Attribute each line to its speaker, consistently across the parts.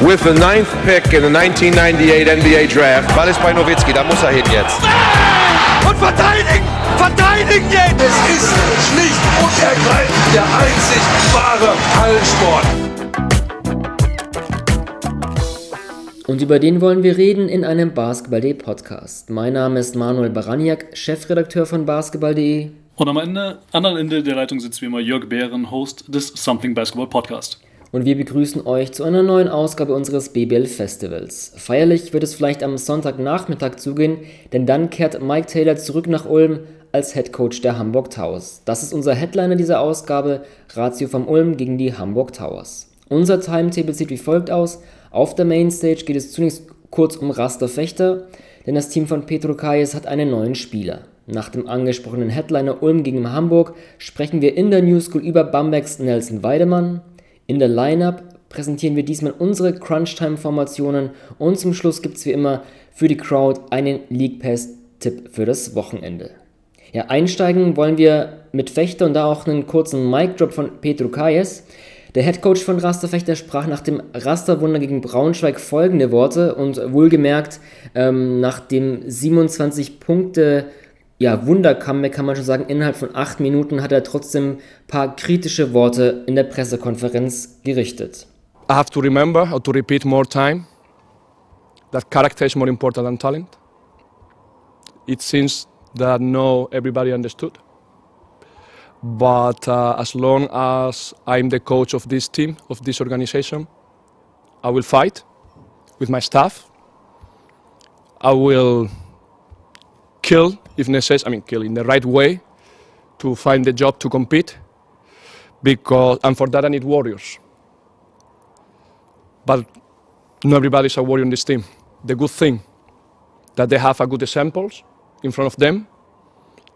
Speaker 1: with the ninth pick in the 1998 NBA Draft.
Speaker 2: Ball ist bei Nowitzki, da muss er hin jetzt.
Speaker 3: Und verteidigen! Verteidigen jetzt!
Speaker 4: Es ist schlicht und ergreifend der einzig wahre Hallensport.
Speaker 5: Und über den wollen wir reden in einem Basketball.de Podcast. Mein Name ist Manuel Baraniak, Chefredakteur von Basketball.de.
Speaker 6: Und am Ende, anderen Ende der Leitung sitzt wie immer Jörg Bären, Host des Something Basketball Podcast
Speaker 5: und wir begrüßen euch zu einer neuen Ausgabe unseres BBL Festivals. Feierlich wird es vielleicht am Sonntagnachmittag zugehen, denn dann kehrt Mike Taylor zurück nach Ulm als Head Coach der Hamburg Towers. Das ist unser Headliner dieser Ausgabe, Ratio vom Ulm gegen die Hamburg Towers. Unser Timetable sieht wie folgt aus. Auf der Mainstage geht es zunächst kurz um Raster Fechter, denn das Team von Petro Kayes hat einen neuen Spieler. Nach dem angesprochenen Headliner Ulm gegen Hamburg sprechen wir in der New School über Bambergs Nelson Weidemann, in der Lineup präsentieren wir diesmal unsere Crunchtime-Formationen und zum Schluss gibt es wie immer für die Crowd einen League Pass-Tipp für das Wochenende. Ja, einsteigen wollen wir mit Fechter und da auch einen kurzen Mic-Drop von Petro Kayes. Der Headcoach von Rasterfechter sprach nach dem Rasterwunder gegen Braunschweig folgende Worte und wohlgemerkt ähm, nach dem 27 Punkte ja, Wunder-Comeback kann man schon sagen. Innerhalb von acht Minuten hat er trotzdem ein paar kritische Worte in der Pressekonferenz gerichtet.
Speaker 7: I have to remember or to repeat more time that character is more important than talent. It seems that no everybody understood. But uh, as long as I'm the coach of this team, of this organization, I will fight with my staff. I will kill if necessary, I mean, kill in the right way to find the job to compete. Because, and for that, I need warriors. But not everybody is a warrior in this team. The good thing that they have a good examples in front of them,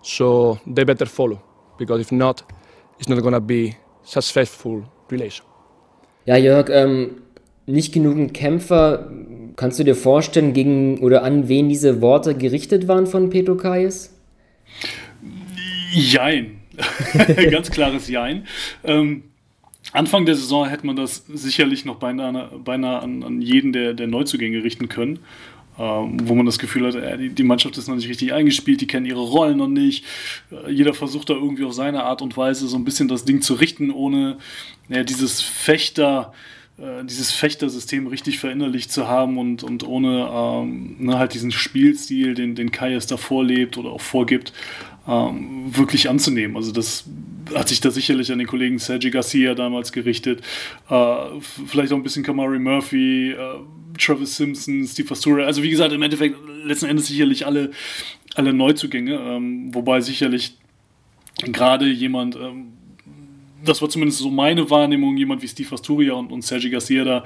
Speaker 7: so they better follow. Because if not, it's not going to be successful relation.
Speaker 5: Ja, Jörg, ähm, nicht genügend Kämpfer. Kannst du dir vorstellen, gegen oder an wen diese Worte gerichtet waren von Petro Kayes?
Speaker 6: Jein. Ganz klares Jein. Ähm, Anfang der Saison hätte man das sicherlich noch beinahe, beinahe an, an jeden der, der Neuzugänge richten können. Ähm, wo man das Gefühl hat, äh, die, die, Mannschaft ist noch nicht richtig eingespielt, die kennen ihre Rollen noch nicht. Äh, jeder versucht da irgendwie auf seine Art und Weise so ein bisschen das Ding zu richten, ohne ja, dieses Fechter, äh, dieses Fechtersystem richtig verinnerlicht zu haben und, und ohne ähm, ne, halt diesen Spielstil, den, den Kai es da vorlebt oder auch vorgibt, ähm, wirklich anzunehmen. Also das hat sich da sicherlich an den Kollegen Sergi Garcia damals gerichtet. Äh, vielleicht auch ein bisschen Kamari Murphy, äh, Travis Simpson, Steve Pastura. Also wie gesagt, im Endeffekt letzten Endes sicherlich alle, alle Neuzugänge. Ähm, wobei sicherlich gerade jemand, ähm, das war zumindest so meine Wahrnehmung, jemand wie Steve Asturia und, und Sergi Garcia da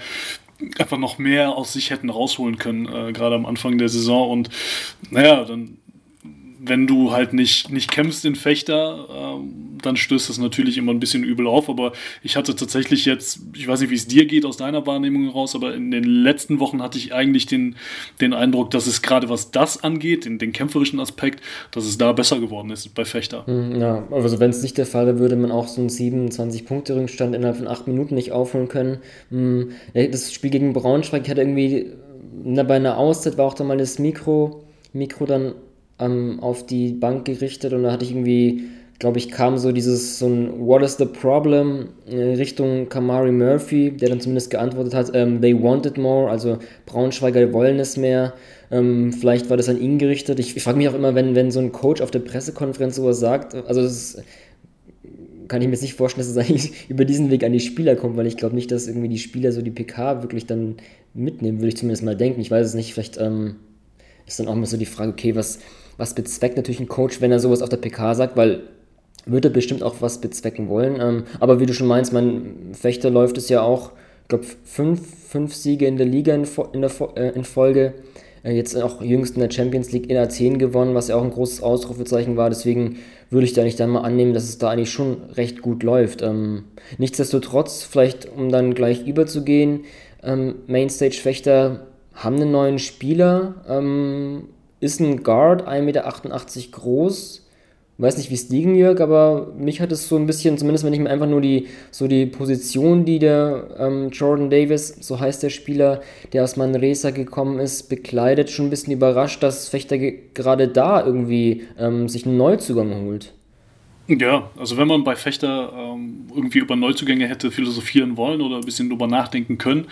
Speaker 6: einfach noch mehr aus sich hätten rausholen können, äh, gerade am Anfang der Saison. Und naja, dann wenn du halt nicht, nicht kämpfst in Fechter, ähm, dann stößt das natürlich immer ein bisschen übel auf. Aber ich hatte tatsächlich jetzt, ich weiß nicht, wie es dir geht aus deiner Wahrnehmung heraus, aber in den letzten Wochen hatte ich eigentlich den, den Eindruck, dass es gerade was das angeht, den, den kämpferischen Aspekt, dass es da besser geworden ist bei Fechter.
Speaker 5: Hm, ja, also wenn es nicht der Fall wäre, würde man auch so einen 27-Punkte-Rückstand innerhalb von acht Minuten nicht aufholen können. Hm, das Spiel gegen Braunschweig hatte irgendwie, bei einer Auszeit war auch da mal das Mikro, Mikro dann ähm, auf die Bank gerichtet und da hatte ich irgendwie, glaube ich, kam so dieses, so ein What is the problem in Richtung Kamari Murphy, der dann zumindest geantwortet hat, ähm, they wanted more, also Braunschweiger wollen es mehr. Ähm, vielleicht war das an ihn gerichtet. Ich, ich frage mich auch immer, wenn, wenn so ein Coach auf der Pressekonferenz sowas sagt, also das ist, kann ich mir jetzt nicht vorstellen, dass es eigentlich über diesen Weg an die Spieler kommt, weil ich glaube nicht, dass irgendwie die Spieler so die PK wirklich dann mitnehmen, würde ich zumindest mal denken. Ich weiß es nicht, vielleicht ähm, ist dann auch mal so die Frage, okay, was, was bezweckt natürlich ein Coach, wenn er sowas auf der PK sagt, weil würde bestimmt auch was bezwecken wollen. Ähm, aber wie du schon meinst, mein Fechter läuft es ja auch, ich glaube, fünf, fünf Siege in der Liga in, in, der, äh, in Folge. Äh, jetzt auch jüngst in der Champions League in Athen gewonnen, was ja auch ein großes Ausrufezeichen war. Deswegen würde ich da nicht dann mal annehmen, dass es da eigentlich schon recht gut läuft. Ähm, nichtsdestotrotz, vielleicht um dann gleich überzugehen, ähm, Mainstage-Fechter haben einen neuen Spieler, ähm, ist ein Guard, 1,88 Meter groß, Weiß nicht, wie es liegen, Jörg, aber mich hat es so ein bisschen, zumindest wenn ich mir einfach nur die, so die Position, die der ähm, Jordan Davis, so heißt der Spieler, der aus Manresa gekommen ist, bekleidet, schon ein bisschen überrascht, dass Fechter gerade da irgendwie ähm, sich einen Neuzugang holt.
Speaker 6: Ja, also wenn man bei Fechter ähm, irgendwie über Neuzugänge hätte philosophieren wollen oder ein bisschen drüber nachdenken können,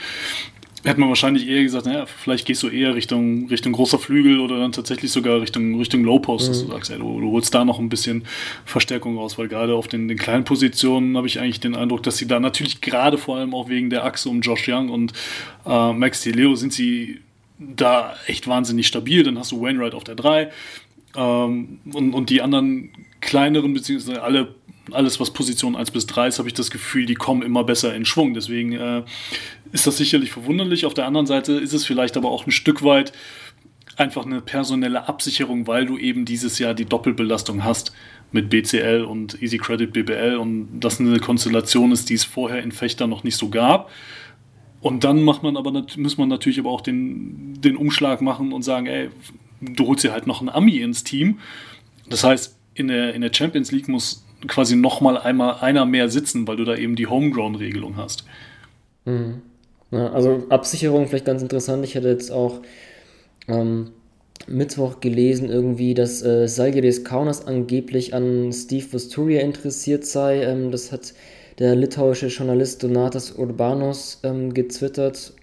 Speaker 6: hätte man wahrscheinlich eher gesagt, naja, vielleicht gehst du eher Richtung, Richtung großer Flügel oder dann tatsächlich sogar Richtung, Richtung Low Post, mhm. dass du sagst, ey, du, du, holst da noch ein bisschen Verstärkung raus, weil gerade auf den, den kleinen Positionen habe ich eigentlich den Eindruck, dass sie da natürlich gerade vor allem auch wegen der Achse um Josh Young und äh, Max Leo sind sie da echt wahnsinnig stabil. Dann hast du Wainwright auf der 3 ähm, und, und die anderen kleineren, beziehungsweise alle alles, was Position 1 bis 3 ist, habe ich das Gefühl, die kommen immer besser in Schwung. Deswegen äh, ist das sicherlich verwunderlich. Auf der anderen Seite ist es vielleicht aber auch ein Stück weit einfach eine personelle Absicherung, weil du eben dieses Jahr die Doppelbelastung hast mit BCL und Easy Credit BBL und das eine Konstellation ist, die es vorher in Fechter noch nicht so gab. Und dann macht man aber, muss man natürlich aber auch den, den Umschlag machen und sagen, ey, du holst dir halt noch einen Ami ins Team. Das heißt, in der, in der Champions League muss quasi nochmal einmal einer mehr sitzen, weil du da eben die Homegrown-Regelung hast.
Speaker 5: Mhm. Ja, also Absicherung vielleicht ganz interessant. Ich hatte jetzt auch ähm, Mittwoch gelesen irgendwie, dass äh, Salgiris Kaunas angeblich an Steve Vosturia interessiert sei. Ähm, das hat der litauische Journalist Donatas Urbanos ähm, getwittert.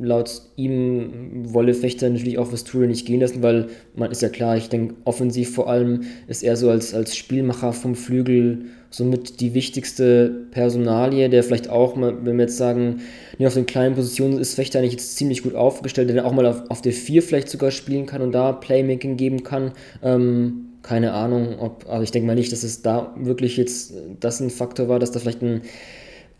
Speaker 5: Laut ihm wolle Fechter natürlich auch Vesturia nicht gehen lassen, weil man ist ja klar, ich denke, offensiv vor allem ist er so als, als Spielmacher vom Flügel somit die wichtigste Personalie, der vielleicht auch, wenn wir jetzt sagen, nee, auf den kleinen Positionen ist Fechter eigentlich jetzt ziemlich gut aufgestellt, der auch mal auf, auf der 4 vielleicht sogar spielen kann und da Playmaking geben kann. Ähm, keine Ahnung, ob, aber ich denke mal nicht, dass es da wirklich jetzt das ein Faktor war, dass da vielleicht ein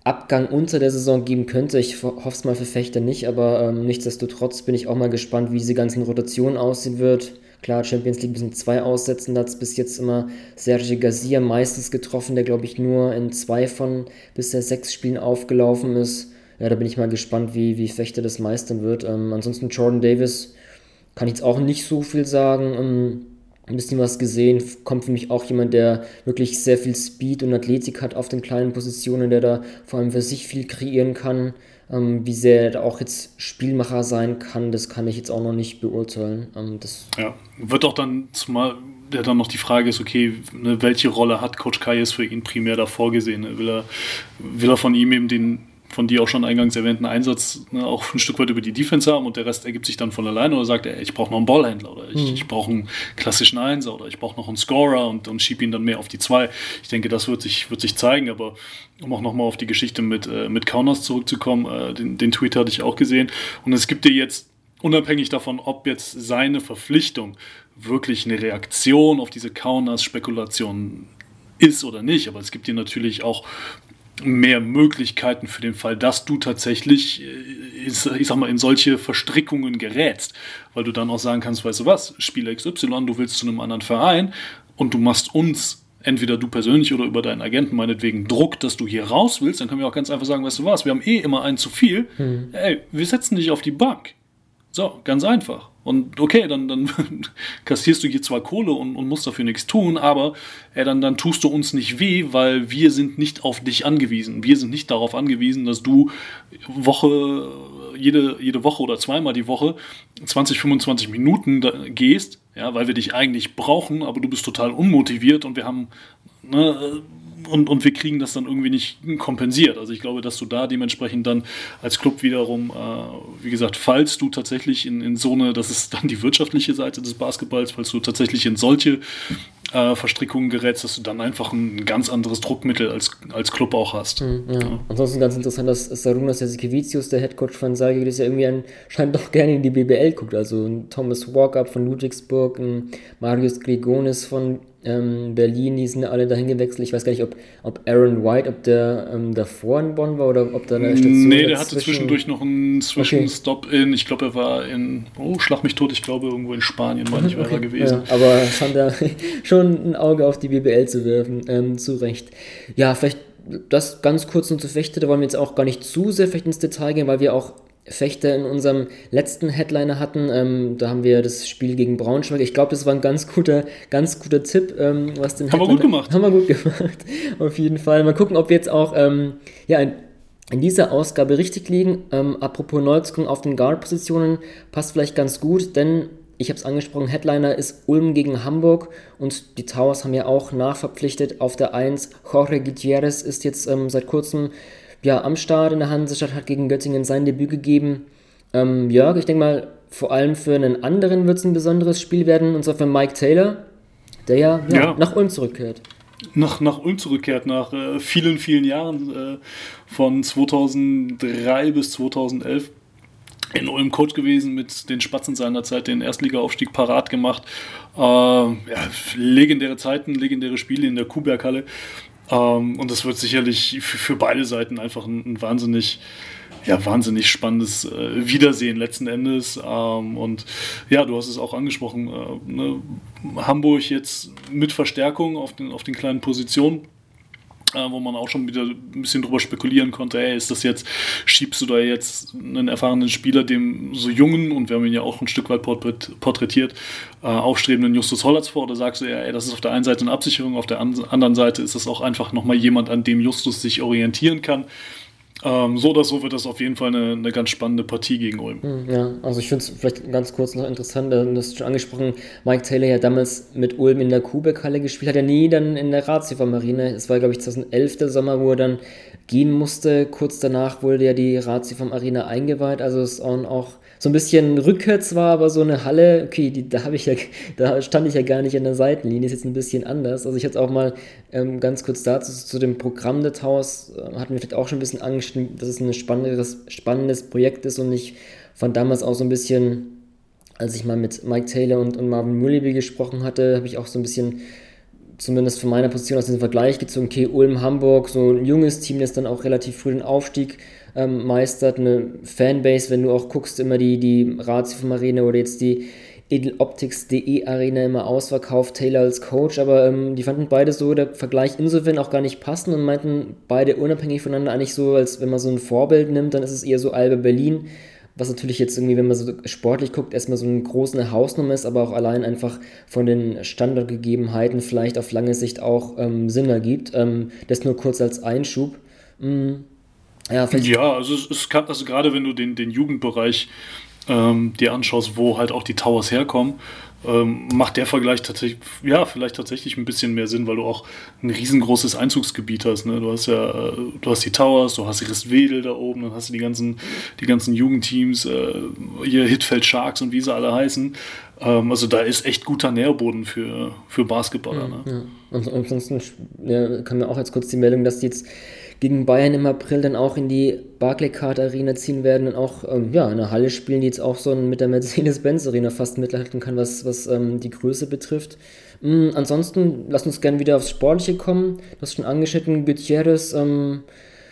Speaker 5: Abgang unter der Saison geben könnte. Ich hoffe es mal für Fechter nicht, aber ähm, nichtsdestotrotz bin ich auch mal gespannt, wie diese ganzen Rotationen aussehen wird. Klar, Champions League müssen zwei aussetzen, da hat es bis jetzt immer Sergio Garcia meistens getroffen, der glaube ich nur in zwei von bisher sechs Spielen aufgelaufen ist. Ja, da bin ich mal gespannt, wie, wie Fechter das meistern wird. Ähm, ansonsten Jordan Davis kann ich jetzt auch nicht so viel sagen. Ähm, ein bisschen was gesehen. Kommt für mich auch jemand, der wirklich sehr viel Speed und Athletik hat auf den kleinen Positionen, der da vor allem für sich viel kreieren kann. Ähm, wie sehr er da auch jetzt Spielmacher sein kann, das kann ich jetzt auch noch nicht beurteilen. Ähm, das
Speaker 6: ja, wird auch dann zumal der dann noch die Frage ist, okay, ne, welche Rolle hat Coach Kayes für ihn primär da vorgesehen? Will er, will er von ihm eben den von dir auch schon eingangs erwähnten Einsatz ne, auch ein Stück weit über die Defense haben und der Rest ergibt sich dann von alleine oder sagt er, ich brauche noch einen Ballhändler oder ich, mhm. ich brauche einen klassischen Einser oder ich brauche noch einen Scorer und, und schiebe ihn dann mehr auf die zwei. Ich denke, das wird sich, wird sich zeigen, aber um auch nochmal auf die Geschichte mit, äh, mit Kaunas zurückzukommen, äh, den, den Tweet hatte ich auch gesehen und es gibt dir jetzt unabhängig davon, ob jetzt seine Verpflichtung wirklich eine Reaktion auf diese Kaunas-Spekulation ist oder nicht, aber es gibt dir natürlich auch mehr Möglichkeiten für den Fall, dass du tatsächlich, äh, ich sag mal, in solche Verstrickungen gerätst. Weil du dann auch sagen kannst, weißt du was, Spieler XY, du willst zu einem anderen Verein und du machst uns, entweder du persönlich oder über deinen Agenten meinetwegen Druck, dass du hier raus willst, dann können wir auch ganz einfach sagen, weißt du was, wir haben eh immer einen zu viel, hm. ey, wir setzen dich auf die Bank. So, ganz einfach. Und okay, dann, dann kassierst du hier zwar Kohle und, und musst dafür nichts tun, aber äh, dann, dann tust du uns nicht weh, weil wir sind nicht auf dich angewiesen. Wir sind nicht darauf angewiesen, dass du Woche, jede, jede Woche oder zweimal die Woche 20, 25 Minuten gehst, ja, weil wir dich eigentlich brauchen, aber du bist total unmotiviert und wir haben ne, und, und wir kriegen das dann irgendwie nicht kompensiert. Also ich glaube, dass du da dementsprechend dann als Club wiederum, äh, wie gesagt, falls du tatsächlich in, in so eine, das ist dann die wirtschaftliche Seite des Basketballs, falls du tatsächlich in solche äh, Verstrickungen gerätst, dass du dann einfach ein ganz anderes Druckmittel als, als Club auch hast.
Speaker 5: Mhm, ja. Ja. Ansonsten ganz interessant, dass Sarunas Jasikevicius, der Headcoach von Salgiris, ja irgendwie anscheinend doch gerne in die BBL guckt. Also ein Thomas Walkup von Ludwigsburg, ein Marius Grigonis von ähm, Berlin, die sind alle dahin gewechselt. Ich weiß gar nicht, ob, ob Aaron White, ob der ähm, davor in Bonn war oder ob da eine
Speaker 6: Station Nee, der hatte zwischendurch noch einen Zwischenstopp okay. in, ich glaube, er war in, oh, schlag mich tot, ich glaube, irgendwo in Spanien, meine ich, okay. er gewesen.
Speaker 5: Ja, aber fand er schon ein Auge auf die BBL zu werfen, ähm, zu Recht. Ja, vielleicht das ganz kurz nur zu Fechte, da wollen wir jetzt auch gar nicht zu sehr vielleicht ins Detail gehen, weil wir auch Fechter in unserem letzten Headliner hatten. Ähm, da haben wir das Spiel gegen Braunschweig. Ich glaube, das war ein ganz guter, ganz guter Tipp, ähm, was den
Speaker 6: Haben wir gut gemacht.
Speaker 5: Haben wir gut gemacht, auf jeden Fall. Mal gucken, ob wir jetzt auch ähm, ja, in, in, dieser Ausgabe richtig liegen. Ähm, apropos Neuzugang auf den Guard-Positionen, passt vielleicht ganz gut, denn ich habe es angesprochen, Headliner ist Ulm gegen Hamburg und die Towers haben ja auch nachverpflichtet auf der 1. Jorge Gutierrez ist jetzt ähm, seit kurzem ja, am Start in der Hansestadt, hat gegen Göttingen sein Debüt gegeben. Ähm, Jörg, ich denke mal, vor allem für einen anderen wird es ein besonderes Spiel werden, und zwar für Mike Taylor, der ja, ja, ja. nach Ulm zurückkehrt.
Speaker 6: Nach, nach Ulm zurückkehrt, nach äh, vielen, vielen Jahren, äh, von 2003 bis 2011 in Ulm Coach gewesen, mit den Spatzen seiner Zeit den Erstligaaufstieg parat gemacht. Äh, ja, legendäre Zeiten, legendäre Spiele in der Kuhberghalle. Ähm, und das wird sicherlich für, für beide Seiten einfach ein, ein wahnsinnig ja, wahnsinnig spannendes äh, Wiedersehen letzten Endes. Ähm, und ja, du hast es auch angesprochen, äh, ne? Hamburg jetzt mit Verstärkung auf den, auf den kleinen Positionen äh, wo man auch schon wieder ein bisschen drüber spekulieren konnte, hey, ist das jetzt, schiebst du da jetzt einen erfahrenen Spieler dem so jungen, und wir haben ihn ja auch ein Stück weit porträtiert, äh, aufstrebenden Justus Hollatz vor, oder sagst du, ja, ey, das ist auf der einen Seite eine Absicherung, auf der anderen Seite ist das auch einfach nochmal jemand, an dem Justus sich orientieren kann. Ähm, so oder so wird das auf jeden Fall eine, eine ganz spannende Partie gegen Ulm.
Speaker 5: Hm, ja, also ich finde es vielleicht ganz kurz noch interessant, du hast schon angesprochen, Mike Taylor ja damals mit Ulm in der Kubeck-Halle gespielt, hat er nie dann in der Ratio Marine. Es war, glaube ich, 2011 der Sommer, wo er dann gehen musste. Kurz danach wurde ja die Ratio vom Arena eingeweiht, also es ist auch so ein bisschen rückwärts war, aber so eine Halle, okay, die, da ja, da stand ich ja gar nicht an der Seitenlinie, ist jetzt ein bisschen anders. Also ich hatte auch mal ähm, ganz kurz dazu zu dem Programm des Haus, äh, hatten wir vielleicht auch schon ein bisschen dass es ein spannendes, spannendes Projekt ist und ich fand damals auch so ein bisschen, als ich mal mit Mike Taylor und, und Marvin Mulleby gesprochen hatte, habe ich auch so ein bisschen zumindest von meiner Position aus den Vergleich gezogen, okay, Ulm, Hamburg, so ein junges Team, das dann auch relativ früh den Aufstieg ähm, meistert, eine Fanbase, wenn du auch guckst, immer die, die Ratio vom Arena oder jetzt die edeloptics.de Arena immer ausverkauft, Taylor als Coach, aber ähm, die fanden beide so, der Vergleich insofern auch gar nicht passen und meinten beide unabhängig voneinander eigentlich so, als wenn man so ein Vorbild nimmt, dann ist es eher so Alba Berlin, was natürlich jetzt irgendwie, wenn man so sportlich guckt, erstmal so eine große Hausnummer ist, aber auch allein einfach von den Standardgegebenheiten vielleicht auf lange Sicht auch ähm, Sinn ergibt. Ähm, das nur kurz als Einschub. Mhm.
Speaker 6: Ja, ja, also es kann, also gerade wenn du den, den Jugendbereich ähm, dir anschaust, wo halt auch die Towers herkommen, ähm, macht der Vergleich tatsächlich, ja, vielleicht tatsächlich ein bisschen mehr Sinn, weil du auch ein riesengroßes Einzugsgebiet hast. Ne? Du hast ja, äh, du hast die Towers, du hast die Ristwedel da oben, dann hast du die ganzen, die ganzen Jugendteams, äh, hier Hitfeld Sharks und wie sie alle heißen. Ähm, also da ist echt guter Nährboden für, für Basketballer. Ne? Ja.
Speaker 5: Und ansonsten ja, kam mir auch jetzt kurz die Meldung, dass die jetzt gegen Bayern im April dann auch in die Barclaycard Arena ziehen werden und auch ähm, ja, eine Halle spielen, die jetzt auch so mit der Mercedes-Benz Arena fast mithalten kann, was, was ähm, die Größe betrifft. Mhm, ansonsten, lass uns gerne wieder aufs Sportliche kommen. Du hast schon angeschnitten, Gutierrez, ähm,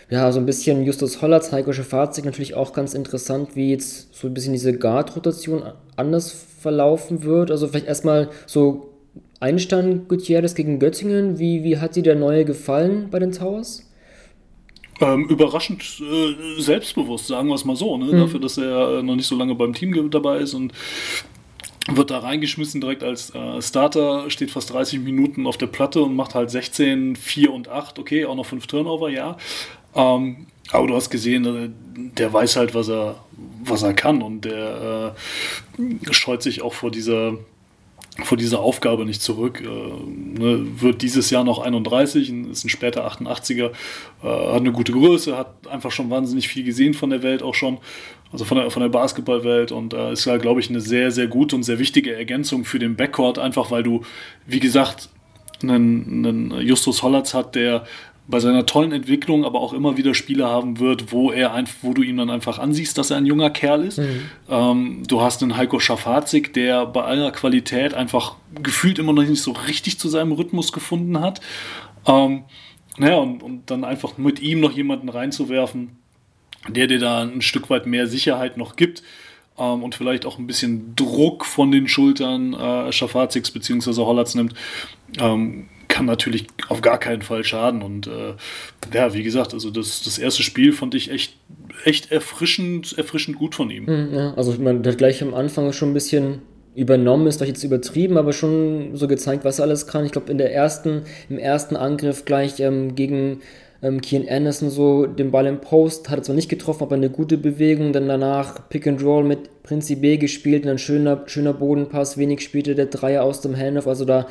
Speaker 5: ja, so ein bisschen Justus Hollatz, Heiko Fahrzeug natürlich auch ganz interessant, wie jetzt so ein bisschen diese Guard-Rotation anders verlaufen wird. Also vielleicht erstmal so Einstand Gutierrez gegen Göttingen. Wie, wie hat dir der neue gefallen bei den Towers?
Speaker 6: Ähm, überraschend äh, selbstbewusst, sagen wir es mal so, ne? Mhm. dafür, dass er äh, noch nicht so lange beim Team dabei ist und wird da reingeschmissen direkt als äh, Starter, steht fast 30 Minuten auf der Platte und macht halt 16, 4 und 8, okay, auch noch 5 Turnover, ja. Ähm, aber du hast gesehen, äh, der weiß halt, was er, was er kann und der äh, scheut sich auch vor dieser vor dieser Aufgabe nicht zurück. Äh, ne, wird dieses Jahr noch 31, ist ein später 88er, äh, hat eine gute Größe, hat einfach schon wahnsinnig viel gesehen von der Welt auch schon, also von der, von der Basketballwelt und äh, ist ja, glaube ich, eine sehr, sehr gute und sehr wichtige Ergänzung für den Backcourt, einfach weil du, wie gesagt, einen, einen Justus Hollatz hat, der bei seiner tollen Entwicklung aber auch immer wieder Spiele haben wird, wo er ein, wo du ihn dann einfach ansiehst, dass er ein junger Kerl ist. Mhm. Ähm, du hast einen Heiko Schafazik, der bei aller Qualität einfach gefühlt immer noch nicht so richtig zu seinem Rhythmus gefunden hat. Ähm, naja, und, und dann einfach mit ihm noch jemanden reinzuwerfen, der dir da ein Stück weit mehr Sicherheit noch gibt ähm, und vielleicht auch ein bisschen Druck von den Schultern äh, Schafaziks bzw. Hollatz nimmt. Ähm, kann natürlich auf gar keinen Fall schaden. Und äh, ja, wie gesagt, also das, das erste Spiel fand ich echt, echt erfrischend, erfrischend gut von ihm.
Speaker 5: Hm, ja, also man hat gleich am Anfang schon ein bisschen übernommen, ist doch jetzt übertrieben, aber schon so gezeigt, was er alles kann. Ich glaube, in der ersten, im ersten Angriff gleich ähm, gegen ähm, Kian Anderson so den Ball im Post, hat er zwar nicht getroffen, aber eine gute Bewegung, dann danach Pick and Roll mit Prinzip B gespielt und ein schöner, schöner Bodenpass, wenig spielte der Dreier aus dem Handoff, also da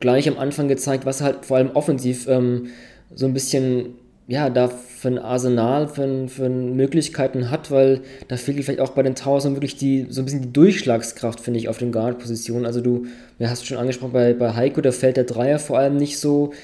Speaker 5: gleich am Anfang gezeigt, was halt vor allem offensiv ähm, so ein bisschen ja, da für ein Arsenal, für, für Möglichkeiten hat, weil da fehlt vielleicht auch bei den Towers wirklich die, so ein bisschen die Durchschlagskraft, finde ich, auf den Guard-Positionen. Also du, ja, hast du schon angesprochen, bei, bei Heiko, da fällt der Dreier vor allem nicht so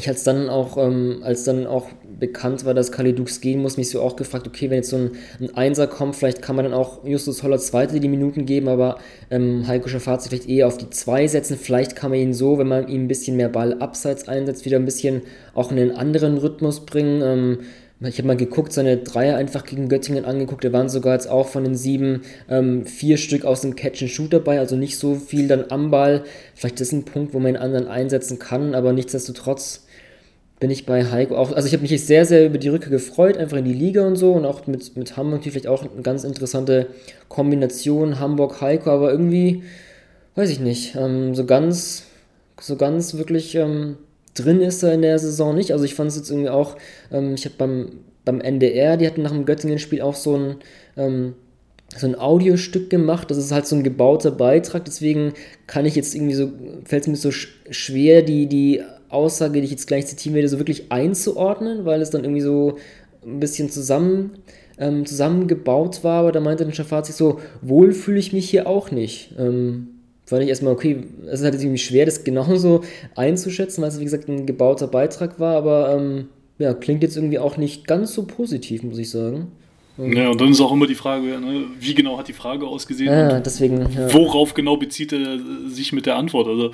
Speaker 5: ich als dann auch, ähm, als dann auch bekannt war, dass Kalidux gehen muss, mich so auch gefragt, okay, wenn jetzt so ein, ein Einser kommt, vielleicht kann man dann auch Justus Holler zweite die Minuten geben, aber ähm, Heiko Schaffazzi vielleicht eher auf die zwei setzen. Vielleicht kann man ihn so, wenn man ihm ein bisschen mehr Ball abseits einsetzt, wieder ein bisschen auch in einen anderen Rhythmus bringen. Ähm, ich habe mal geguckt, seine Dreier einfach gegen Göttingen angeguckt. Da waren sogar jetzt auch von den sieben ähm, vier Stück aus dem Catch and Shoot dabei, also nicht so viel dann am Ball. Vielleicht ist ein Punkt, wo man einen anderen einsetzen kann, aber nichtsdestotrotz bin ich bei Heiko auch. Also ich habe mich sehr, sehr über die Rückkehr gefreut, einfach in die Liga und so und auch mit, mit Hamburg vielleicht auch eine ganz interessante Kombination Hamburg-Heiko, aber irgendwie, weiß ich nicht, ähm, so ganz, so ganz wirklich. Ähm, drin ist er in der Saison nicht. Also ich fand es jetzt irgendwie auch, ähm, ich habe beim, beim NDR, die hatten nach dem Göttingen-Spiel auch so ein, ähm, so ein Audiostück gemacht. Das ist halt so ein gebauter Beitrag. Deswegen kann ich jetzt irgendwie so, fällt es mir so schwer, die, die Aussage, die ich jetzt gleich zitieren werde, so wirklich einzuordnen, weil es dann irgendwie so ein bisschen zusammen, ähm, zusammengebaut war. Aber da meinte dann Schafazi so, wohl fühle ich mich hier auch nicht. Ähm, fand ich erstmal, okay, es ist halt irgendwie schwer, das genauso einzuschätzen, weil es, wie gesagt, ein gebauter Beitrag war, aber ähm, ja, klingt jetzt irgendwie auch nicht ganz so positiv, muss ich sagen.
Speaker 6: Ja, und dann ist auch immer die Frage, ne, wie genau hat die Frage ausgesehen?
Speaker 5: Ja, deswegen. Ja.
Speaker 6: Worauf genau bezieht er sich mit der Antwort? Also,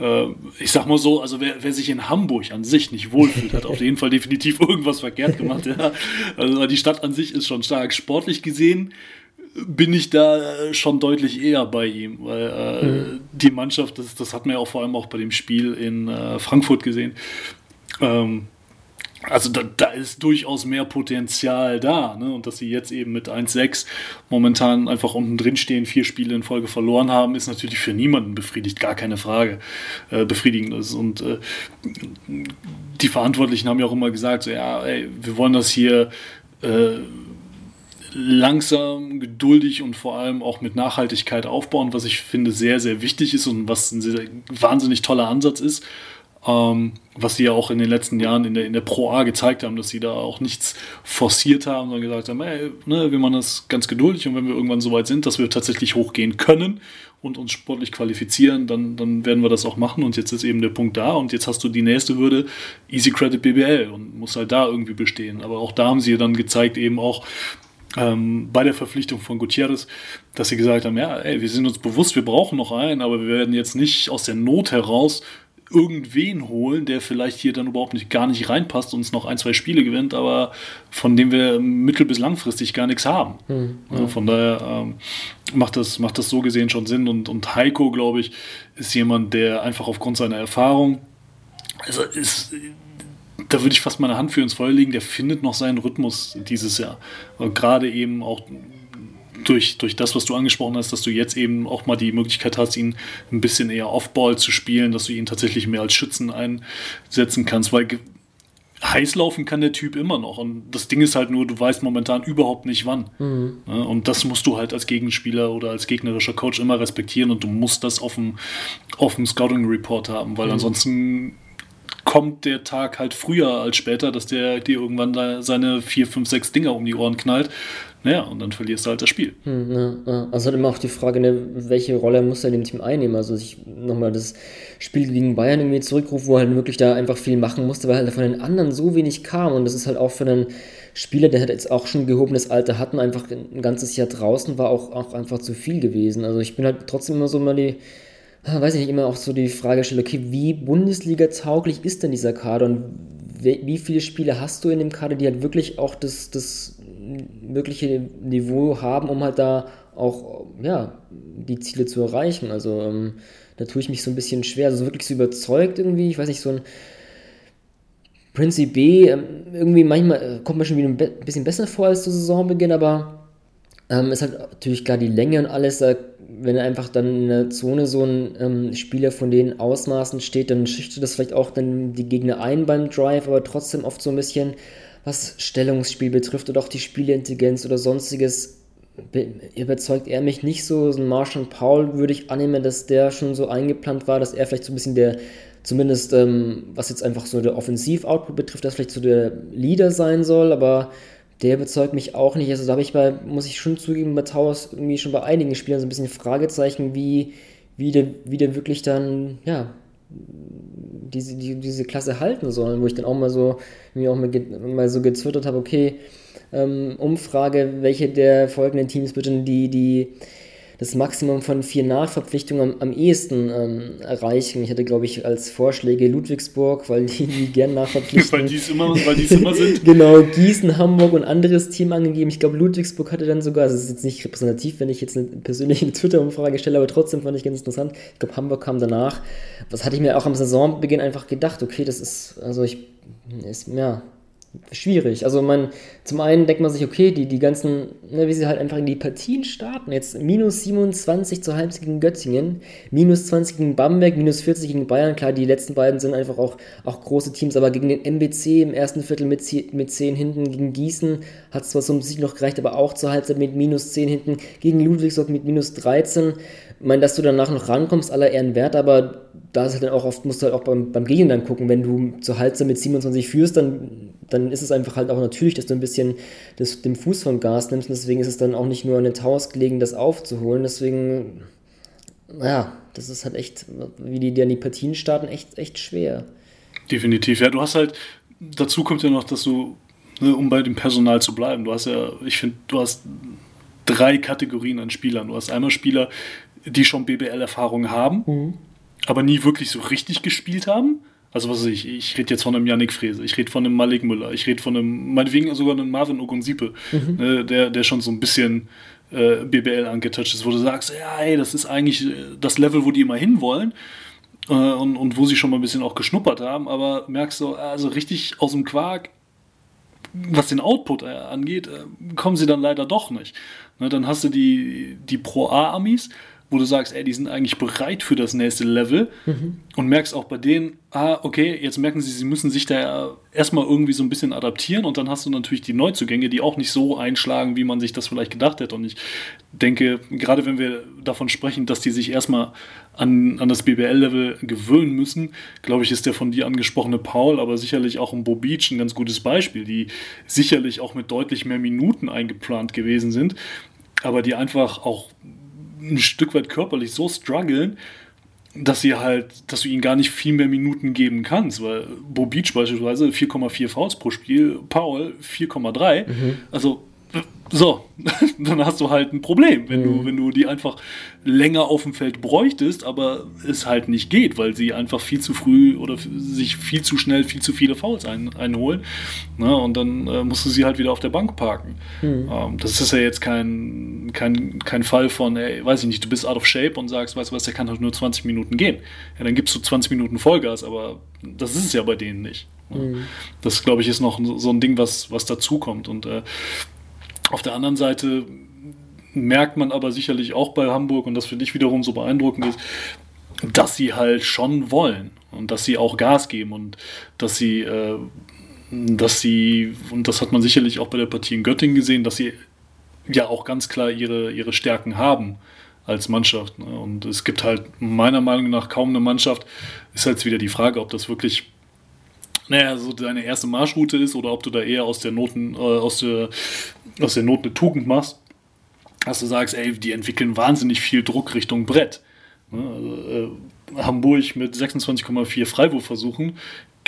Speaker 6: äh, ich sag mal so, also wer, wer, sich in Hamburg an sich nicht wohlfühlt, hat auf jeden Fall definitiv irgendwas verkehrt gemacht. Ja. Also die Stadt an sich ist schon stark sportlich gesehen bin ich da schon deutlich eher bei ihm, weil äh, mhm. die Mannschaft, das, das hat man ja auch vor allem auch bei dem Spiel in äh, Frankfurt gesehen. Ähm, also da, da, ist durchaus mehr Potenzial da. Ne? Und dass sie jetzt eben mit 1-6 momentan einfach unten drin stehen, vier Spiele in Folge verloren haben, ist natürlich für niemanden befriedigt, gar keine Frage äh, befriedigend ist. Und äh, die Verantwortlichen haben ja auch immer gesagt, so, ja, ey, wir wollen das hier äh, langsam, geduldig und vor allem auch mit Nachhaltigkeit aufbauen, was ich finde sehr, sehr wichtig ist und was ein sehr, wahnsinnig toller Ansatz ist. Ähm, was sie ja auch in den letzten Jahren in der, in der Pro A gezeigt haben, dass sie da auch nichts forciert haben, sondern gesagt haben, ey, ne, wir machen das ganz geduldig und wenn wir irgendwann so weit sind, dass wir tatsächlich hochgehen können und uns sportlich qualifizieren, dann, dann werden wir das auch machen und jetzt ist eben der Punkt da und jetzt hast du die nächste Hürde, Easy Credit BBL und muss halt da irgendwie bestehen. Aber auch da haben sie dann gezeigt, eben auch, ähm, bei der Verpflichtung von Gutierrez, dass sie gesagt haben, ja, ey, wir sind uns bewusst, wir brauchen noch einen, aber wir werden jetzt nicht aus der Not heraus irgendwen holen, der vielleicht hier dann überhaupt nicht gar nicht reinpasst und uns noch ein, zwei Spiele gewinnt, aber von dem wir mittel- bis langfristig gar nichts haben. Mhm. Ja, von daher ähm, macht, das, macht das so gesehen schon Sinn und, und Heiko, glaube ich, ist jemand, der einfach aufgrund seiner Erfahrung, also ist da würde ich fast meine Hand für ins Feuer legen, der findet noch seinen Rhythmus dieses Jahr. Und gerade eben auch durch, durch das, was du angesprochen hast, dass du jetzt eben auch mal die Möglichkeit hast, ihn ein bisschen eher Off-Ball zu spielen, dass du ihn tatsächlich mehr als Schützen einsetzen kannst, weil heiß laufen kann der Typ immer noch. Und das Ding ist halt nur, du weißt momentan überhaupt nicht wann. Mhm. Und das musst du halt als Gegenspieler oder als gegnerischer Coach immer respektieren und du musst das auf dem, auf dem Scouting Report haben, weil mhm. ansonsten kommt der Tag halt früher als später, dass der dir irgendwann seine vier, fünf, sechs Dinger um die Ohren knallt. Naja, und dann verlierst du halt das Spiel.
Speaker 5: Hm, ja, ja. Also halt immer auch die Frage, ne, welche Rolle muss er in dem Team einnehmen? Also ich nochmal das Spiel gegen Bayern irgendwie zurückrufe, wo er halt wirklich da einfach viel machen musste, weil halt von den anderen so wenig kam. Und das ist halt auch für einen Spieler, der halt jetzt auch schon gehobenes Alter hatten, einfach ein ganzes Jahr draußen, war auch, auch einfach zu viel gewesen. Also ich bin halt trotzdem immer so mal die Ah, weiß ich nicht, immer auch so die Frage stelle, okay, wie Bundesliga-tauglich ist denn dieser Kader und wie viele Spiele hast du in dem Kader, die halt wirklich auch das, das mögliche Niveau haben, um halt da auch ja, die Ziele zu erreichen. Also ähm, da tue ich mich so ein bisschen schwer. Also wirklich so überzeugt irgendwie. Ich weiß nicht, so ein Prince B, ähm, irgendwie manchmal äh, kommt mir schon wieder ein bisschen besser vor als zu Saisonbeginn, aber ähm, ist halt natürlich klar die Länge und alles. Da, wenn einfach dann in der Zone so ein ähm, Spieler von den Ausmaßen steht, dann schüchtert das vielleicht auch dann die Gegner ein beim Drive, aber trotzdem oft so ein bisschen, was Stellungsspiel betrifft oder auch die Spielintelligenz oder sonstiges, überzeugt er mich nicht so. So ein Marshall Paul würde ich annehmen, dass der schon so eingeplant war, dass er vielleicht so ein bisschen der, zumindest ähm, was jetzt einfach so der Offensiv-Output betrifft, dass vielleicht so der Leader sein soll, aber der überzeugt mich auch nicht. Also da habe ich bei, muss ich schon zugeben, bei Towers irgendwie schon bei einigen Spielern so ein bisschen Fragezeichen, wie, wie, der, wie der wirklich dann, ja, diese, die, diese Klasse halten soll, wo ich dann auch mal so, mir auch mal, mal so gezwittert habe, okay, ähm, Umfrage, welche der folgenden Teams denn die, die das Maximum von vier Nachverpflichtungen am, am ehesten ähm, erreichen. Ich hatte, glaube ich, als Vorschläge Ludwigsburg, weil die, die gern nachverpflichten.
Speaker 6: weil die es immer, weil immer sind.
Speaker 5: genau, Gießen, Hamburg und anderes Team angegeben. Ich glaube, Ludwigsburg hatte dann sogar, also es ist jetzt nicht repräsentativ, wenn ich jetzt eine persönliche Twitter-Umfrage stelle, aber trotzdem fand ich ganz interessant. Ich glaube, Hamburg kam danach. Was hatte ich mir auch am Saisonbeginn einfach gedacht, okay, das ist, also ich, ist, ja, schwierig. Also man, zum einen denkt man sich, okay, die, die ganzen, ne, wie sie halt einfach in die Partien starten. Jetzt minus 27 zur Halbzeit gegen Göttingen, minus 20 gegen Bamberg, minus 40 gegen Bayern. Klar, die letzten beiden sind einfach auch, auch große Teams, aber gegen den MBC im ersten Viertel mit, mit 10 hinten, gegen Gießen hat es zwar so um sich noch gereicht, aber auch zur Halbzeit mit minus 10 hinten, gegen Ludwigsburg mit minus 13. Ich meine, dass du danach noch rankommst, aller Ehren wert, aber da ist halt dann auch oft, musst du halt auch beim, beim Gegner dann gucken, wenn du zur Halbzeit mit 27 führst, dann, dann ist es einfach halt auch natürlich, dass du ein bisschen das, dem Fuß vom Gas nimmst und deswegen ist es dann auch nicht nur an den Taus gelegen, das aufzuholen, deswegen, ja, das ist halt echt, wie die dann die Partien starten, echt, echt schwer.
Speaker 6: Definitiv, ja, du hast halt, dazu kommt ja noch, dass du, ne, um bei dem Personal zu bleiben, du hast ja, ich finde, du hast drei Kategorien an Spielern. Du hast einmal Spieler, die schon BBL-Erfahrung haben, mhm. aber nie wirklich so richtig gespielt haben. Also was weiß ich, ich rede jetzt von einem Yannick Frese, ich rede von einem Malik Müller, ich rede von einem, meinetwegen sogar einem Marvin Ogunsipe, mhm. ne, der, der schon so ein bisschen äh, BBL angetouched ist, wo du sagst, ja, ey, das ist eigentlich äh, das Level, wo die immer hinwollen. Äh, und, und wo sie schon mal ein bisschen auch geschnuppert haben, aber merkst du, also richtig aus dem Quark, was den Output äh, angeht, äh, kommen sie dann leider doch nicht. Ne, dann hast du die, die Pro-A-Amis, wo du sagst, ey, die sind eigentlich bereit für das nächste Level mhm. und merkst auch bei denen, ah, okay, jetzt merken sie, sie müssen sich da erstmal irgendwie so ein bisschen adaptieren und dann hast du natürlich die Neuzugänge, die auch nicht so einschlagen, wie man sich das vielleicht gedacht hätte. Und ich denke, gerade wenn wir davon sprechen, dass die sich erstmal an, an das BBL-Level gewöhnen müssen, glaube ich, ist der von dir angesprochene Paul, aber sicherlich auch ein Bobic ein ganz gutes Beispiel, die sicherlich auch mit deutlich mehr Minuten eingeplant gewesen sind, aber die einfach auch ein Stück weit körperlich so strugglen, dass sie halt, dass du ihnen gar nicht viel mehr Minuten geben kannst, weil Bo Beach beispielsweise 4,4 Fouls pro Spiel, Paul 4,3. Mhm. Also so, dann hast du halt ein Problem, wenn, mhm. du, wenn du die einfach länger auf dem Feld bräuchtest, aber es halt nicht geht, weil sie einfach viel zu früh oder sich viel zu schnell viel zu viele Fouls ein, einholen. Ne? Und dann äh, musst du sie halt wieder auf der Bank parken. Mhm. Ähm, das ist ja jetzt kein, kein, kein Fall von, ey, weiß ich nicht, du bist out of shape und sagst, weißt du was, der kann halt nur 20 Minuten gehen. Ja, dann gibst du 20 Minuten Vollgas, aber das ist es ja bei denen nicht. Mhm. Das, glaube ich, ist noch so ein Ding, was, was dazukommt. Und äh, auf der anderen Seite merkt man aber sicherlich auch bei Hamburg, und das finde ich wiederum so beeindruckend ist, dass sie halt schon wollen und dass sie auch Gas geben und dass sie, äh, dass sie, und das hat man sicherlich auch bei der Partie in Göttingen gesehen, dass sie ja auch ganz klar ihre, ihre Stärken haben als Mannschaft. Ne? Und es gibt halt meiner Meinung nach kaum eine Mannschaft, ist halt wieder die Frage, ob das wirklich naja, so deine erste Marschroute ist oder ob du da eher aus der Noten, äh, aus der, aus der Not eine Tugend machst, dass du sagst, ey, die entwickeln wahnsinnig viel Druck Richtung Brett. Ne, also, äh, Hamburg mit 26,4 Freiwurfversuchen